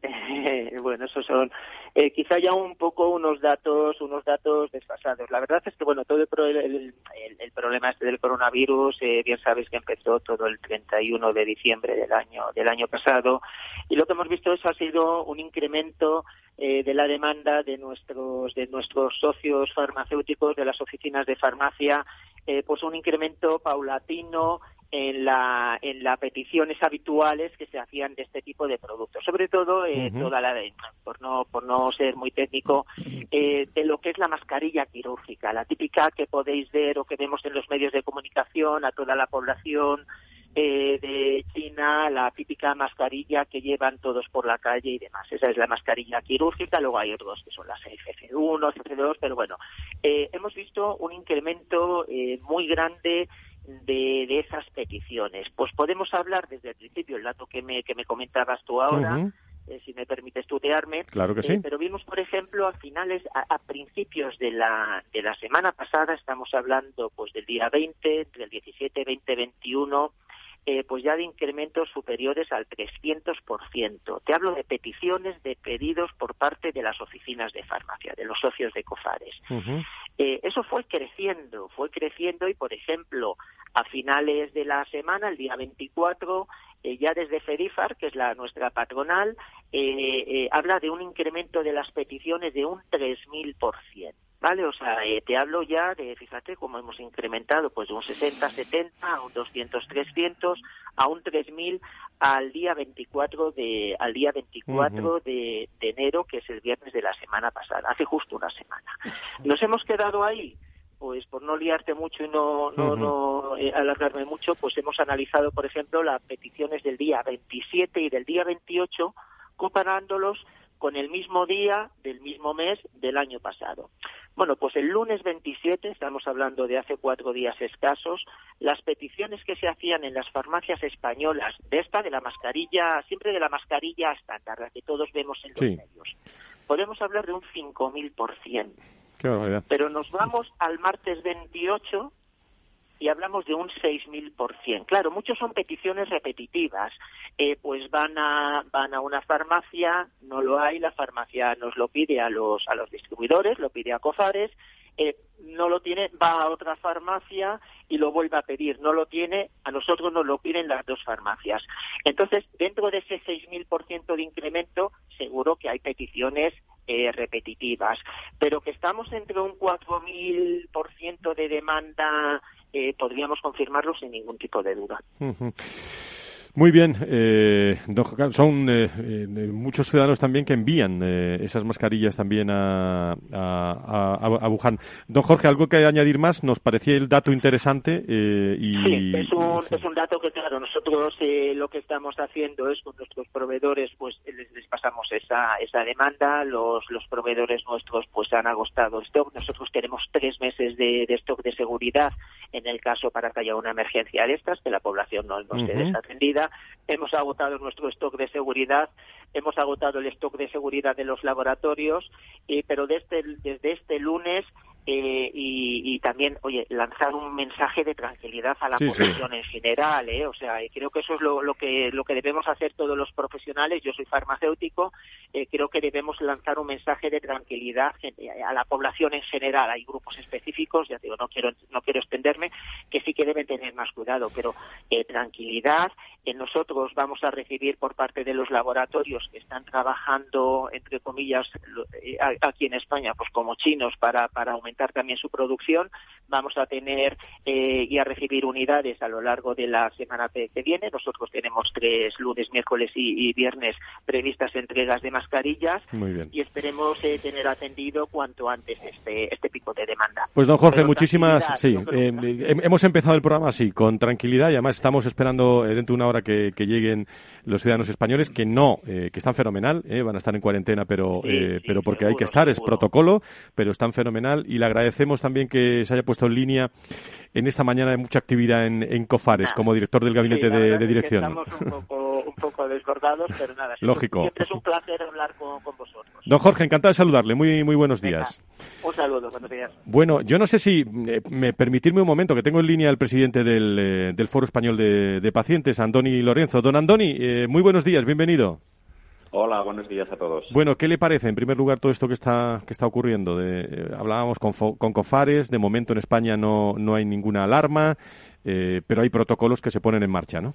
[LAUGHS] bueno, esos son eh, quizá ya un poco unos datos unos datos desfasados. La verdad es que bueno todo el, el, problema este del coronavirus eh, bien sabéis que empezó todo el 31 de diciembre del año del año pasado y lo que hemos visto es ha sido un incremento eh, de la demanda de nuestros de nuestros socios farmacéuticos de las oficinas de farmacia pues un incremento paulatino en la en las peticiones habituales que se hacían de este tipo de productos sobre todo eh, toda la por no por no ser muy técnico eh, de lo que es la mascarilla quirúrgica la típica que podéis ver o que vemos en los medios de comunicación a toda la población eh, de China, la típica mascarilla que llevan todos por la calle y demás. Esa es la mascarilla quirúrgica, luego hay otros que son las FF1, FF2, pero bueno, hemos visto un incremento muy grande de, esas peticiones? Pues podemos hablar desde el principio, el dato que me, que me comentabas tú ahora, eh, si me permites tutearme. Claro que sí. pero vimos, por ejemplo, a finales, a, principios de la, de la semana pasada, estamos hablando pues del día 20, entre el 17, 20, 21, eh, pues ya de incrementos superiores al 300%. Te hablo de peticiones, de pedidos por parte de las oficinas de farmacia, de los socios de COFARES. Eh, eso fue creciendo, fue creciendo y, por ejemplo, a finales de la semana, el día 24, eh, ya desde Ferifar, que es la nuestra patronal, habla de un incremento de las peticiones de un 3.000%. ¿vale? O sea, eh, te hablo ya de, fíjate cómo hemos incrementado, pues de un 60, 70 a un 200, 300 a un 3000 al día 24 de al día 24 de, enero, que es el viernes de la semana pasada, hace justo una semana. Nos hemos quedado ahí pues por no liarte mucho y no, no, no eh, alargarme mucho, pues hemos analizado, por ejemplo, las peticiones del día 27 y del día 28, comparándolos con el mismo día del mismo mes del año pasado. Bueno, pues el lunes 27, estamos hablando de hace cuatro días escasos, las peticiones que se hacían en las farmacias españolas, de esta, de la mascarilla, siempre de la mascarilla estándar, la que todos vemos en los medios, podemos hablar de un 5.000%. Qué Pero nos vamos al martes 28 y hablamos de un 6.000%. Claro, muchos son peticiones repetitivas. Eh, pues van a, van a una farmacia, no lo hay, la farmacia nos lo pide a los, a los distribuidores, lo pide a Cofares, eh, no lo tiene, va a otra farmacia y lo vuelve a pedir. No lo tiene, a nosotros nos lo piden las dos farmacias. Entonces, dentro de ese 6.000% de incremento, seguro que hay peticiones eh, repetitivas, pero que estamos entre un 4.000% de demanda eh, podríamos confirmarlo sin ningún tipo de duda. Muy bien, eh, son eh, eh, muchos ciudadanos también que envían esas mascarillas también a, a, Wuhan. Don Jorge, ¿algo que añadir más? Nos parecía el dato interesante. y, sí, es un, es un dato que, claro, nosotros lo que estamos haciendo es con nuestros proveedores, pues les, les, pasamos esa, esa demanda, los, los proveedores nuestros pues han agostado stock, nosotros tenemos tres meses de, stock de seguridad en el caso para que haya una emergencia de estas, que la población no, no esté desatendida hemos agotado nuestro stock de seguridad, hemos agotado el stock de seguridad de los laboratorios, eh, pero desde, desde este lunes eh, y, también, oye, lanzar un mensaje de tranquilidad a la población en general, ¿eh? O sea, creo que eso es lo, lo, que, lo que debemos hacer todos los profesionales. Yo soy farmacéutico, eh, creo que debemos lanzar un mensaje de tranquilidad a la población en general. Hay grupos específicos, ya digo, no quiero, no quiero extenderme, que sí que deben tener más cuidado, pero eh, tranquilidad. Nosotros vamos a recibir por parte de los laboratorios que están trabajando, entre comillas, aquí en España, pues como chinos para, para aumentar también su producción. Vamos a tener eh, y a recibir unidades a lo largo de la semana que viene. Nosotros tenemos tres lunes, miércoles y, viernes previstas entregas de mascarillas. Y esperemos eh, tener atendido cuanto antes este, este pico de demanda. Pues don Jorge, muchísimas. Sí, eh, hemos empezado el programa así, con tranquilidad y además estamos esperando dentro de una hora que, lleguen los ciudadanos españoles que no, que están fenomenal, van a estar en cuarentena, pero, pero porque hay que estar, es protocolo, pero están fenomenal y le agradecemos también que se haya puesto en línea en esta mañana de mucha actividad en, COFARES como director del gabinete de, dirección. estamos un poco, desbordados, pero nada. Lógico. Siempre es un placer hablar con, vosotros. Don Jorge, encantado de saludarle. Muy, muy buenos días. Un saludo, buenos días. Bueno, yo no sé si eh, me permitirme un momento, que tengo en línea al presidente del, eh, del Foro Español de, Pacientes, Andoni Lorenzo. Don Andoni, eh, muy buenos días, bienvenido. Hola, buenos días a todos. Bueno, ¿qué le parece en primer lugar todo esto que está que está ocurriendo? De, eh, hablábamos con, con, Cofares, de momento en España no, no hay ninguna alarma, eh, pero hay protocolos que se ponen en marcha, ¿no?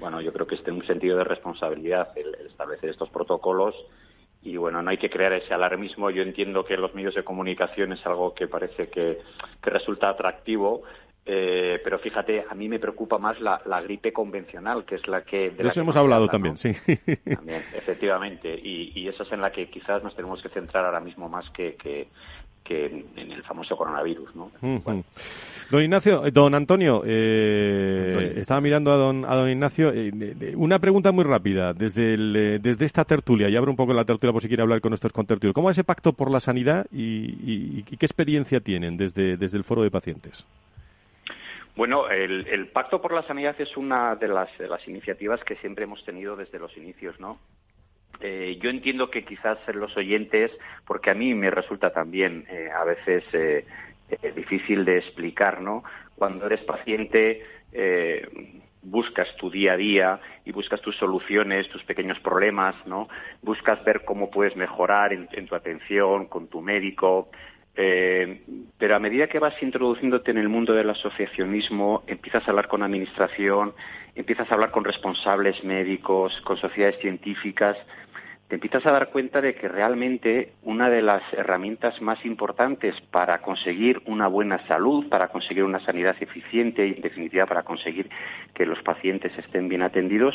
Bueno, yo creo que es un sentido de responsabilidad el, establecer estos protocolos y bueno, no hay que crear ese alarmismo. Yo entiendo que los medios de comunicación es algo que parece que, que resulta atractivo, eh, pero fíjate, a mí me preocupa más la, gripe convencional, que es la que... De, eso hemos hablado también, sí. También, efectivamente. Y, esa es en la que quizás nos tenemos que centrar ahora mismo más que, que, en el famoso coronavirus, ¿no? Don Ignacio, eh, don Antonio, eh, estaba mirando a don, a don Ignacio. una pregunta muy rápida. Desde, desde esta tertulia, y abro un poco la tertulia por si quiere hablar con nuestros contertulios. ¿Cómo es ese pacto por la sanidad y, qué experiencia tienen desde, desde el foro de pacientes? Bueno, el, Pacto por la Sanidad es una de las, iniciativas que siempre hemos tenido desde los inicios, ¿no? Eh, yo entiendo que quizás los oyentes, porque a mí me resulta también eh, a veces eh, difícil de explicar, ¿no? Cuando eres paciente, buscas tu día a día y buscas tus soluciones, tus pequeños problemas, ¿no? Buscas ver cómo puedes mejorar en, tu atención con tu médico. Eh, pero a medida que vas introduciéndote en el mundo del asociacionismo, empiezas a hablar con administración, empiezas a hablar con responsables médicos, con sociedades científicas, te empiezas a dar cuenta de que realmente una de las herramientas más importantes para conseguir una buena salud, para conseguir una sanidad eficiente y, en definitiva, para conseguir que los pacientes estén bien atendidos,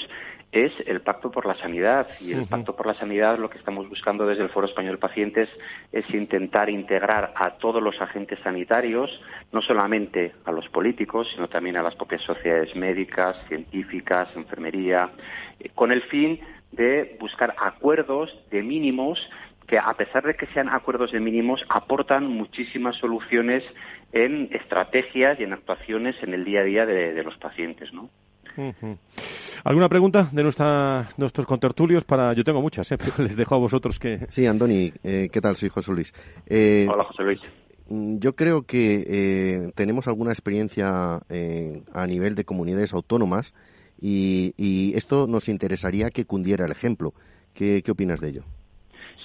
es el Pacto por la Sanidad. Y el Pacto por la Sanidad, lo que estamos buscando desde el Foro Español Pacientes, es intentar integrar a todos los agentes sanitarios, no solamente a los políticos, sino también a las propias sociedades médicas, científicas, enfermería, eh, con el fin de buscar acuerdos de mínimos que, a pesar de que sean acuerdos de mínimos, aportan muchísimas soluciones en estrategias y en actuaciones en el día a día de, los pacientes, ¿no? ¿Alguna pregunta de nuestra, nuestros contertulios? Para, yo tengo muchas, ¿eh? [LAUGHS] les dejo a vosotros que... Sí, Andoni, eh, ¿qué tal? Soy José Luis. Eh, Hola, José Luis. Mm, yo creo que tenemos alguna experiencia a nivel de comunidades autónomas y, esto nos interesaría que cundiera el ejemplo. ¿Qué, opinas de ello?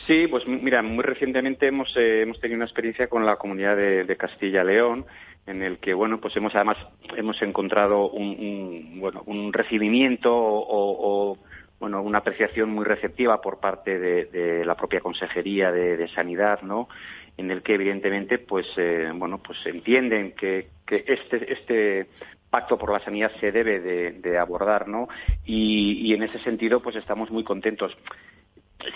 Sí, pues mira, muy recientemente hemos, eh, hemos tenido una experiencia con la comunidad de, Castilla-León, en el que, bueno, pues hemos además hemos encontrado un, bueno, un recibimiento o, bueno, una apreciación muy receptiva por parte de, la propia Consejería de, Sanidad, ¿no? En el que evidentemente, pues, eh, bueno, pues entienden que, que este, este pacto por la sanidad se debe de, abordar, ¿no? Y, en ese sentido, pues estamos muy contentos.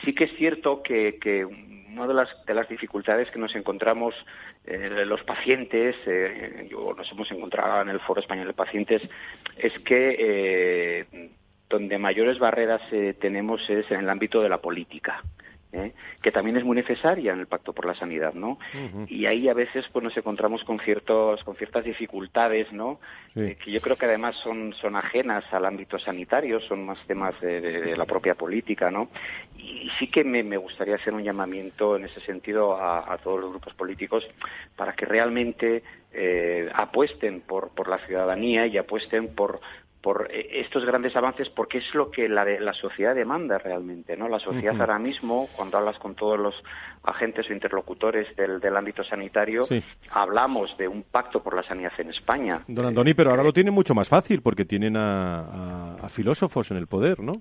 Sí que es cierto que, una de las, de las dificultades que nos encontramos eh, los pacientes, eh, nos hemos encontrado en el Foro Español de Pacientes, es que eh, donde mayores barreras eh, tenemos es en el ámbito de la política. ¿Eh? que también es muy necesaria en el Pacto por la Sanidad, ¿no? Y ahí a veces pues nos encontramos con ciertos con ciertas dificultades, ¿no? Eh, que yo creo que además son son ajenas al ámbito sanitario, son más temas de, la propia política, ¿no? Y sí que me, gustaría hacer un llamamiento en ese sentido a, todos los grupos políticos para que realmente eh, apuesten por, por la ciudadanía y apuesten por, por eh, estos grandes avances porque es lo que la, la sociedad demanda realmente, ¿no? La sociedad ahora mismo, cuando hablas con todos los agentes o interlocutores del, del ámbito sanitario, hablamos de un pacto por la sanidad en España. Don Antoni, pero ahora lo tienen mucho más fácil porque tienen a filósofos en el poder, ¿no?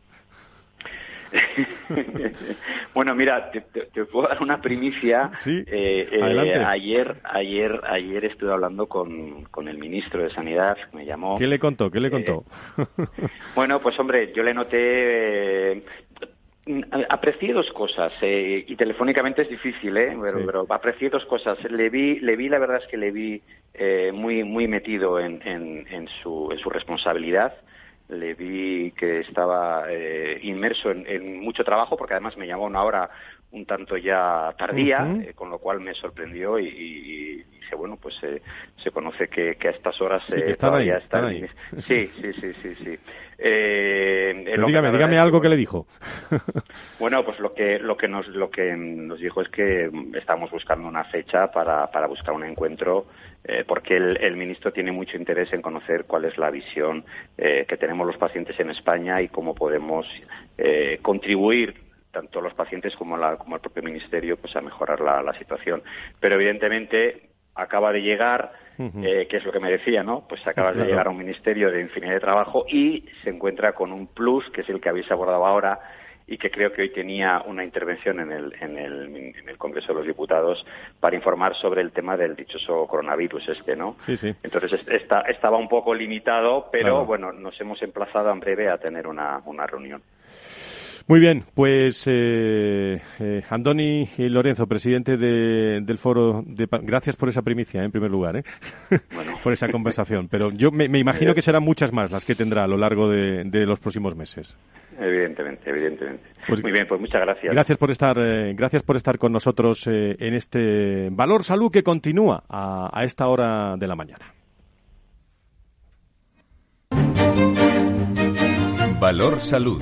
[LAUGHS] bueno, mira, te, puedo dar una primicia. Sí, eh, eh, ayer, ayer, ayer estuve hablando con, con, el ministro de Sanidad, me llamó. ¿Qué le contó? ¿Qué le contó? [LAUGHS] bueno, pues hombre, yo le noté eh, aprecié dos cosas y telefónicamente es difícil, ¿eh? Pero, aprecié dos cosas. Le vi, le vi, la verdad es que le vi muy, muy metido en, en, en, su, en su responsabilidad le vi que estaba eh, inmerso en, mucho trabajo, porque además me llamó una hora un tanto ya tardía, eh, con lo cual me sorprendió y, dije, bueno, pues eh, se conoce que, a estas horas sí, todavía está ahí. Sí, sí, sí, sí, sí. Dígame, dígame algo que le dijo. [LAUGHS] bueno, pues lo que lo que nos lo que nos dijo es que estamos buscando una fecha para, para buscar un encuentro eh, porque el, ministro tiene mucho interés en conocer cuál es la visión eh, que tenemos los pacientes en España y cómo podemos eh, contribuir tanto los pacientes como, la, como el propio ministerio pues a mejorar la, situación. Pero evidentemente acaba de llegar, que es lo que me decía, ¿no? Pues acaba de llegar a un ministerio de infinidad de trabajo y se encuentra con un plus, que es el que habéis abordado ahora, y que creo que hoy tenía una intervención en el, en el, en el Congreso de los Diputados para informar sobre el tema del dichoso coronavirus este, ¿no? Sí, sí. Entonces está, estaba un poco limitado, pero bueno, nos hemos emplazado en breve a tener una, una reunión. Muy bien, pues eh, eh Andoni Lorenzo, presidente de, del foro, de, gracias por esa primicia eh, en primer lugar, eh, [LAUGHS] por esa conversación. Pero yo me, imagino que serán muchas más las que tendrá a lo largo de, los próximos meses. Evidentemente, evidentemente. Pues Muy bien, pues muchas gracias. Gracias por estar, gracias por estar con nosotros en este valor salud que continúa a, a esta hora de la mañana. Valor salud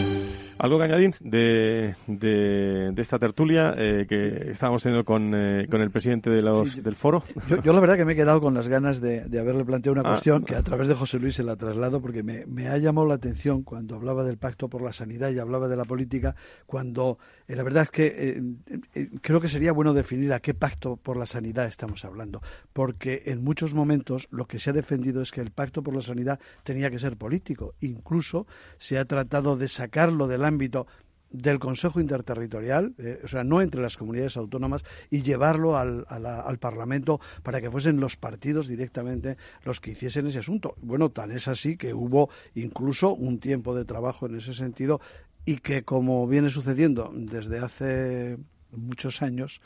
¿Algo que añadir de, de, esta tertulia eh, que estábamos teniendo con, eh, con el presidente de los, del foro? Yo, la verdad que me he quedado con las ganas de, de haberle planteado una ah. cuestión que a través de José Luis se la traslado porque me, me, ha llamado la atención cuando hablaba del pacto por la sanidad y hablaba de la política, cuando eh, la verdad es que creo que sería bueno definir a qué pacto por la sanidad estamos hablando, porque en muchos momentos lo que se ha defendido es que el pacto por la sanidad tenía que ser político, incluso se ha tratado de sacarlo del ámbito del Consejo Interterritorial, eh, o sea, no entre las comunidades autónomas, y llevarlo al, al, Parlamento para que fuesen los partidos directamente los que hiciesen ese asunto. Bueno, tan es así que hubo incluso un tiempo de trabajo en ese sentido y que, como viene sucediendo desde hace muchos años,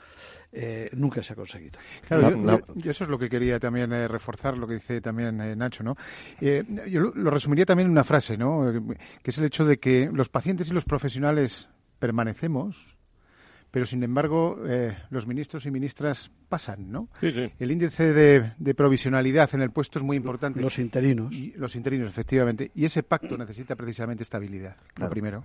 eh, nunca se ha conseguido. Claro, yo, eso es lo que quería también eh, reforzar, lo que dice también eh, Nacho, ¿no? yo lo, resumiría también en una frase, ¿no? Que es el hecho de que los pacientes y los profesionales permanecemos, pero sin embargo los ministros y ministras pasan, ¿no? El índice de, provisionalidad en el puesto es muy importante. Los interinos. los interinos, efectivamente. Y ese pacto necesita precisamente estabilidad, lo primero.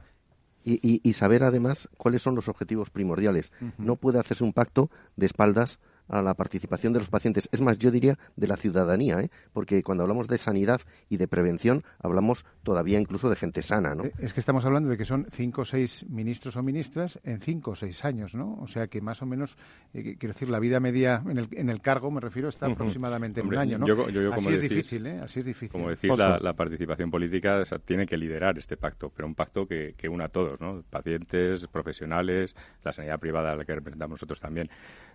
Y, y, saber además cuáles son los objetivos primordiales. No puede hacerse un pacto de espaldas a la participación de los pacientes. Es más, yo diría de la ciudadanía, ¿eh? porque cuando hablamos de sanidad y de prevención, hablamos todavía incluso de gente sana, ¿no? Eh, es que estamos hablando de que son cinco o seis ministros o ministras en cinco o seis años, ¿no? O sea que más o menos, eh, quiero decir, la vida media en el, en el cargo, me refiero, está aproximadamente en un año, ¿no? Así es difícil, ¿eh? Así es difícil. Como decir, la, participación política tiene que liderar este pacto, pero un pacto que, que una a todos, ¿no? Pacientes, profesionales, la sanidad privada a la que representamos nosotros también.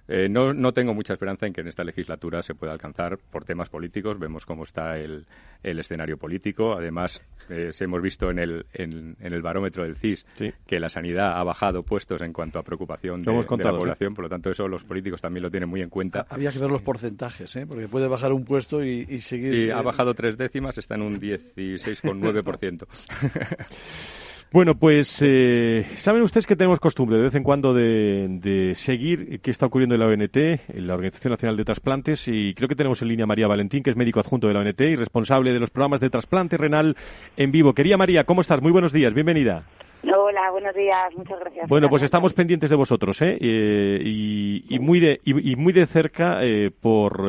Eh, no, no, tengo mucha esperanza en que en esta legislatura se pueda alcanzar por temas políticos. Vemos cómo está el, el escenario político. Además, eh, hemos visto en el, en, el barómetro del CIS que la sanidad ha bajado puestos en cuanto a preocupación de, la población. Por lo tanto, eso los políticos también lo tienen muy en cuenta. Había que ver los porcentajes, ¿eh? porque puede bajar un puesto y, y seguir. Sí, ha bajado tres décimas, está en un 16,9%. [LAUGHS] Bueno, pues eh, saben ustedes que tenemos costumbre de vez en cuando de, seguir qué está ocurriendo en la ONT, en la Organización Nacional de Trasplantes, y creo que tenemos en línea a María Valentín, que es médico adjunto de la ONT y responsable de los programas de trasplante renal en vivo. Quería María, ¿cómo estás? Muy buenos días, bienvenida. Hola, buenos días, muchas gracias. Bueno, pues estamos pendientes de vosotros, ¿eh? eh y, muy de y, muy de cerca eh, por,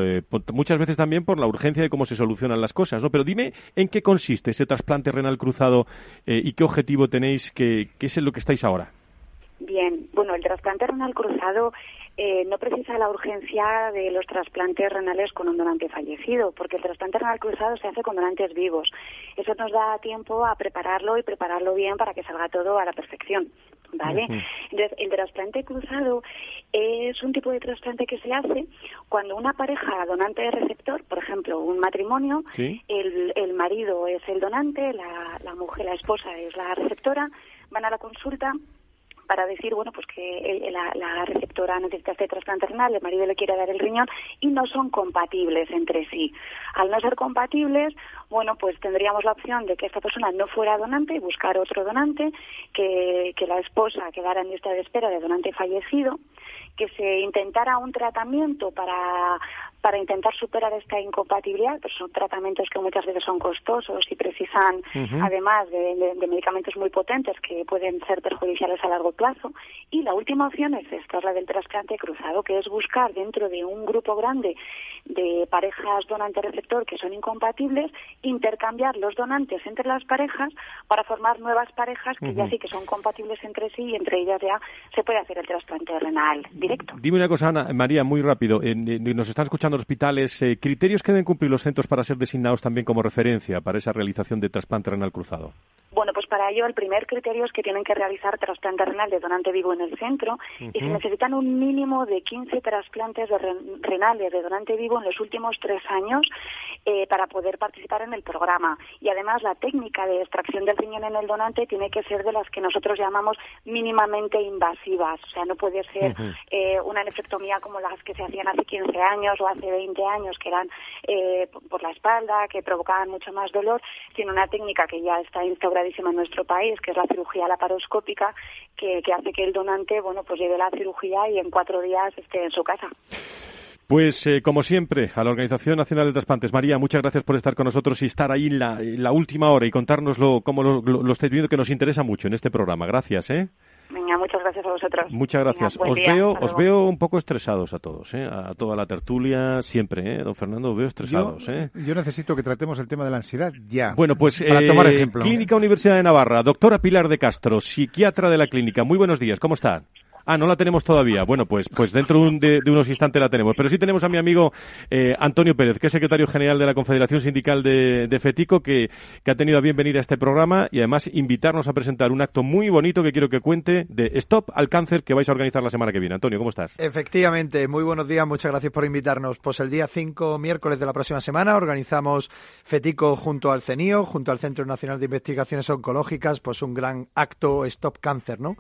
muchas veces también por la urgencia de cómo se solucionan las cosas, ¿no? Pero dime en qué consiste ese trasplante renal cruzado y qué objetivo tenéis, qué, qué es en lo que estáis ahora. Bien, bueno, el trasplante renal cruzado eh, no precisa la urgencia de los trasplantes renales con un donante fallecido, porque el trasplante renal cruzado se hace con donantes vivos. Eso nos da tiempo a prepararlo y prepararlo bien para que salga todo a la perfección. ¿Vale? Entonces, el trasplante cruzado es un tipo de trasplante que se hace cuando una pareja donante de receptor, por ejemplo, un matrimonio, el, el marido es el donante, la, la mujer, la esposa es la receptora, van a la consulta para decir, bueno, pues que la, receptora necesita este trasplante renal, el marido le quiere dar el riñón y no son compatibles entre sí. Al no ser compatibles, bueno, pues tendríamos la opción de que esta persona no fuera donante y buscar otro donante, que, que la esposa quedara en lista de espera de donante fallecido, que se intentara un tratamiento para para intentar superar esta incompatibilidad, pues son tratamientos que muchas veces son costosos y precisan, además de, medicamentos muy potentes que pueden ser perjudiciales a largo plazo. Y la última opción es esta, es la del trasplante cruzado, que es buscar dentro de un grupo grande de parejas donante-receptor que son incompatibles, intercambiar los donantes entre las parejas para formar nuevas parejas que ya sí que son compatibles entre sí y entre ellas ya se puede hacer el trasplante renal directo. Dime una cosa, Ana, María, muy rápido. nos están escuchando hospitales, eh, ¿criterios que deben cumplir los centros para ser designados también como referencia para esa realización de trasplante renal cruzado? Bueno, pues para ello el primer criterio es que tienen que realizar trasplante renal de donante vivo en el centro y se necesitan un mínimo de 15 trasplantes de renales de donante vivo en los últimos tres años eh, para poder participar en el programa. Y además la técnica de extracción del riñón en el donante tiene que ser de las que nosotros llamamos mínimamente invasivas. O sea, no puede ser eh, una nefrectomía como las que se hacían hace 15 años o hace 20 años que eran eh, por la espalda, que provocaban mucho más dolor, tiene una técnica que ya está en nuestro país, que es la cirugía laparoscópica, que, hace que el donante, bueno, pues lleve la cirugía y en cuatro días esté en su casa. Pues eh, como siempre, a la Organización Nacional de Trasplantes, María, muchas gracias por estar con nosotros y estar ahí en la, última hora y contárnoslo cómo lo, lo, lo estáis viendo, que nos interesa mucho en este programa. Gracias, ¿eh? Venga, muchas gracias a vosotros. Muchas gracias. Venga, os día, veo, hasta os luego. veo un poco estresados a todos, ¿eh? A toda la tertulia siempre, ¿eh? Don Fernando, os veo estresados, yo, ¿eh? yo necesito que tratemos el tema de la ansiedad ya. Bueno, pues para eh, tomar ejemplo. Clínica Universidad de Navarra, doctora Pilar de Castro, psiquiatra de la clínica. Muy buenos días, ¿cómo está? Ah, no la tenemos todavía. Bueno, pues, pues dentro de, un- de- unos instantes la tenemos. Pero sí tenemos a mi amigo eh, Antonio Pérez, que es secretario general de la Confederación Sindical de, de FETICO, que, que ha tenido a bien venir a este programa y además invitarnos a presentar un acto muy bonito que quiero que cuente de Stop al Cáncer que vais a organizar la semana que viene. Antonio, ¿cómo estás? Efectivamente, muy buenos días, muchas gracias por invitarnos. Pues el día 5, miércoles de la próxima semana, organizamos FETICO junto al CENIO, junto al Centro Nacional de Investigaciones Oncológicas, pues un gran acto Stop Cáncer, ¿no?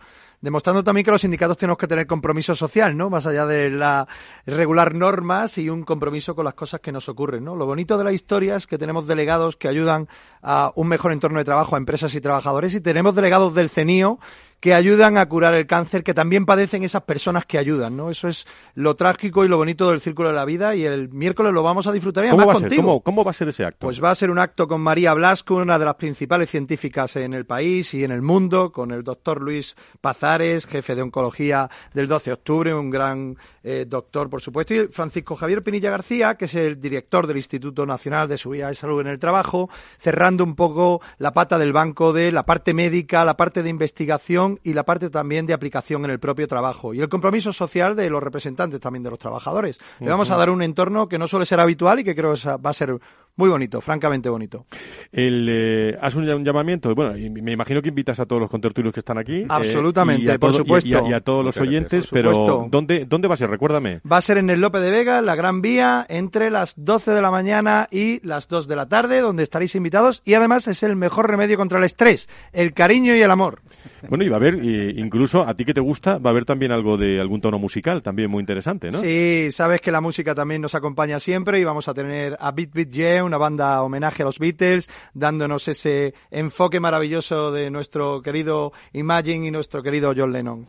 Demostrando también que los sindicatos tenemos que tener compromiso social, ¿no? Más allá de la regular normas y un compromiso con las cosas que nos ocurren, ¿no? Lo bonito de la historia es que tenemos delegados que ayudan a un mejor entorno de trabajo a empresas y trabajadores y tenemos delegados del CENIO que ayudan a curar el cáncer, que también padecen esas personas que ayudan, ¿no? Eso es lo trágico y lo bonito del círculo de la vida y el miércoles lo vamos a disfrutar y ¿Cómo además va, a ser? contigo. ¿Cómo, cómo va a ser ese acto? Pues va a ser un acto con María Blasco, una de las principales científicas en el país y en el mundo, con el doctor Luis Pazares, jefe de oncología del 12 de octubre, un gran eh, doctor, por supuesto, y Francisco Javier Pinilla García, que es el director del Instituto Nacional de Seguridad y Salud en el Trabajo, cerrando un poco la pata del banco de la parte médica, la parte de investigación y la parte también de aplicación en el propio trabajo. Y el compromiso social de los representantes también de los trabajadores. Le vamos a dar un entorno que no suele ser habitual y que creo que va a ser muy bonito, francamente bonito. El, eh, haz un, un llamamiento. Bueno, y me imagino que invitas a todos los contertulios que están aquí. eh, Absolutamente, por todo- supuesto. Y, a, y a todos los oyentes, pero. ¿dónde, ¿dónde va a ser? Recuérdame. Va a ser en el Lope de Vega, la Gran Vía, entre las 12 de la mañana y las 2 de la tarde, donde estaréis invitados. Y además es el mejor remedio contra el estrés, el cariño y el amor. Bueno, y va a haber, incluso a ti que te gusta, va a haber también algo de algún tono musical, también muy interesante, ¿no? Sí, sabes que la música también nos acompaña siempre y vamos a tener a Beat Beat Yeah, una banda homenaje a los Beatles, dándonos ese enfoque maravilloso de nuestro querido Imagine y nuestro querido John Lennon.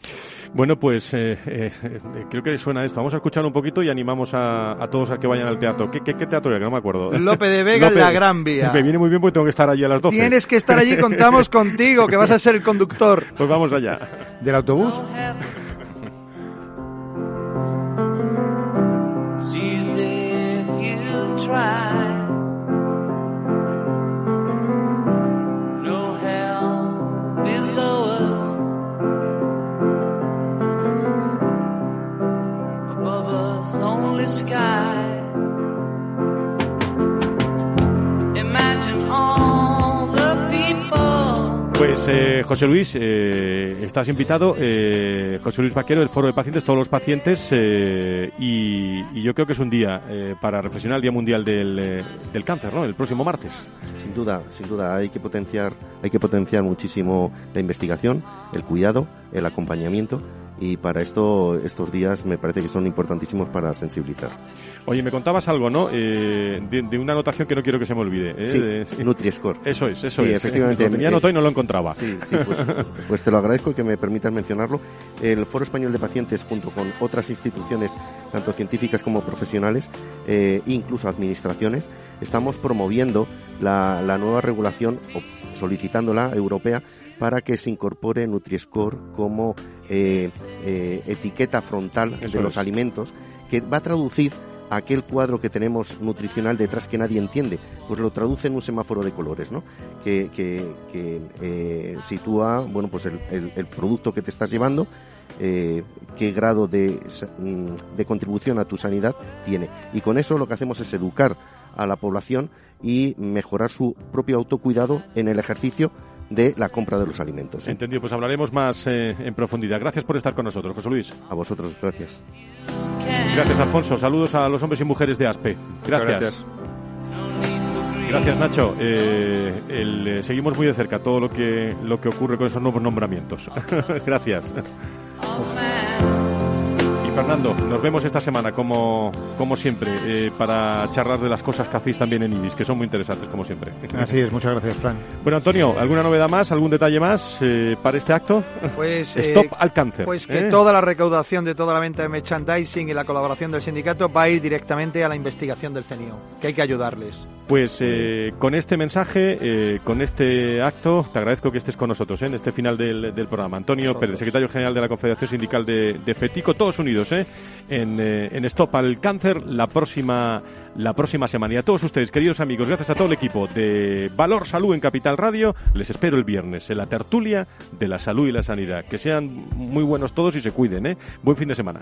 Bueno, pues eh, eh, creo que suena esto. Vamos a escuchar un poquito y animamos a, a todos a que vayan al teatro. ¿Qué, qué, qué teatro era? Que no me acuerdo. Lope de [LAUGHS] Vega en la Gran Vía. Me viene muy bien porque tengo que estar allí a las 12. Tienes que estar allí, contamos [LAUGHS] contigo, que vas a ser el conductor. Pues vamos allá. ¿Del autobús? José Luis, eh, estás invitado. eh, José Luis Vaquero, del Foro de Pacientes, todos los pacientes. eh, y, y yo creo que es un día eh, para reflexionar el Día Mundial del, eh, del Cáncer, ¿no? El próximo martes. Sin duda, sin duda, hay que potenciar, hay que potenciar muchísimo la investigación, el cuidado, el acompañamiento y para esto estos días me parece que son importantísimos para sensibilizar. Oye, me contabas algo, ¿no? Eh, de, de una anotación que no quiero que se me olvide. ¿eh? Sí, De- Nutri-Score. Eso es, eso Sí, es. efectivamente. Lo tenía Eh, anotado y no lo encontraba. Sí, sí, pues, [LAUGHS] pues te lo agradezco que me permitas mencionarlo. El Foro Español de Pacientes, junto con otras instituciones, tanto científicas como profesionales, eh, incluso administraciones, estamos promoviendo la, la nueva regulación, o solicitándola europea, para que se incorpore Nutri-Score como eh, eh, etiqueta frontal Eso de los es. alimentos, que va a traducir aquel cuadro que tenemos nutricional detrás que nadie entiende, pues lo traduce en un semáforo de colores, ¿no? Que, que- que, eh, sitúa, bueno, pues el, el- el producto que te estás llevando, eh, qué grado de, mm, de contribución a tu sanidad tiene. Y con eso lo que hacemos es educar a la población y mejorar su propio autocuidado en el ejercicio de la compra de los alimentos. ¿eh? Entendido, pues hablaremos más eh, en profundidad. Gracias por estar con nosotros, José Luis. A vosotros, gracias. Gracias, Alfonso. Saludos a los hombres y mujeres de ASPE. Gracias. gracias. Nacho. Eh, el, eh, seguimos muy de cerca todo lo que, lo que ocurre con esos nuevos nombramientos. [LAUGHS] Gracias. Fernando, nos vemos esta semana, como, como siempre, eh, para charlar de las cosas que hacéis también en IBIS, que son muy interesantes, como siempre. [LAUGHS] Así es, muchas gracias, Fran. Bueno, Antonio, ¿alguna novedad más, algún detalle más eh, para este acto? Pues, [LAUGHS] eh, Stop al cáncer. Pues que ¿eh? toda la recaudación de toda la venta de merchandising y la colaboración del sindicato va a ir directamente a la investigación del CENIO, que hay que ayudarles. Pues eh, con este mensaje, eh, con este acto, te agradezco que estés con nosotros ¿eh? en este final del, del programa. Antonio Nosotros. Pérez, secretario general de la Confederación Sindical de, de FETICO, todos unidos ¿eh? en, eh, en Stop al Cáncer la próxima, la próxima semana. Y a todos ustedes, queridos amigos, gracias a todo el equipo de Valor Salud en Capital Radio, les espero el viernes en la tertulia de la salud y la sanidad. Que sean muy buenos todos y se cuiden. ¿eh? Buen fin de semana.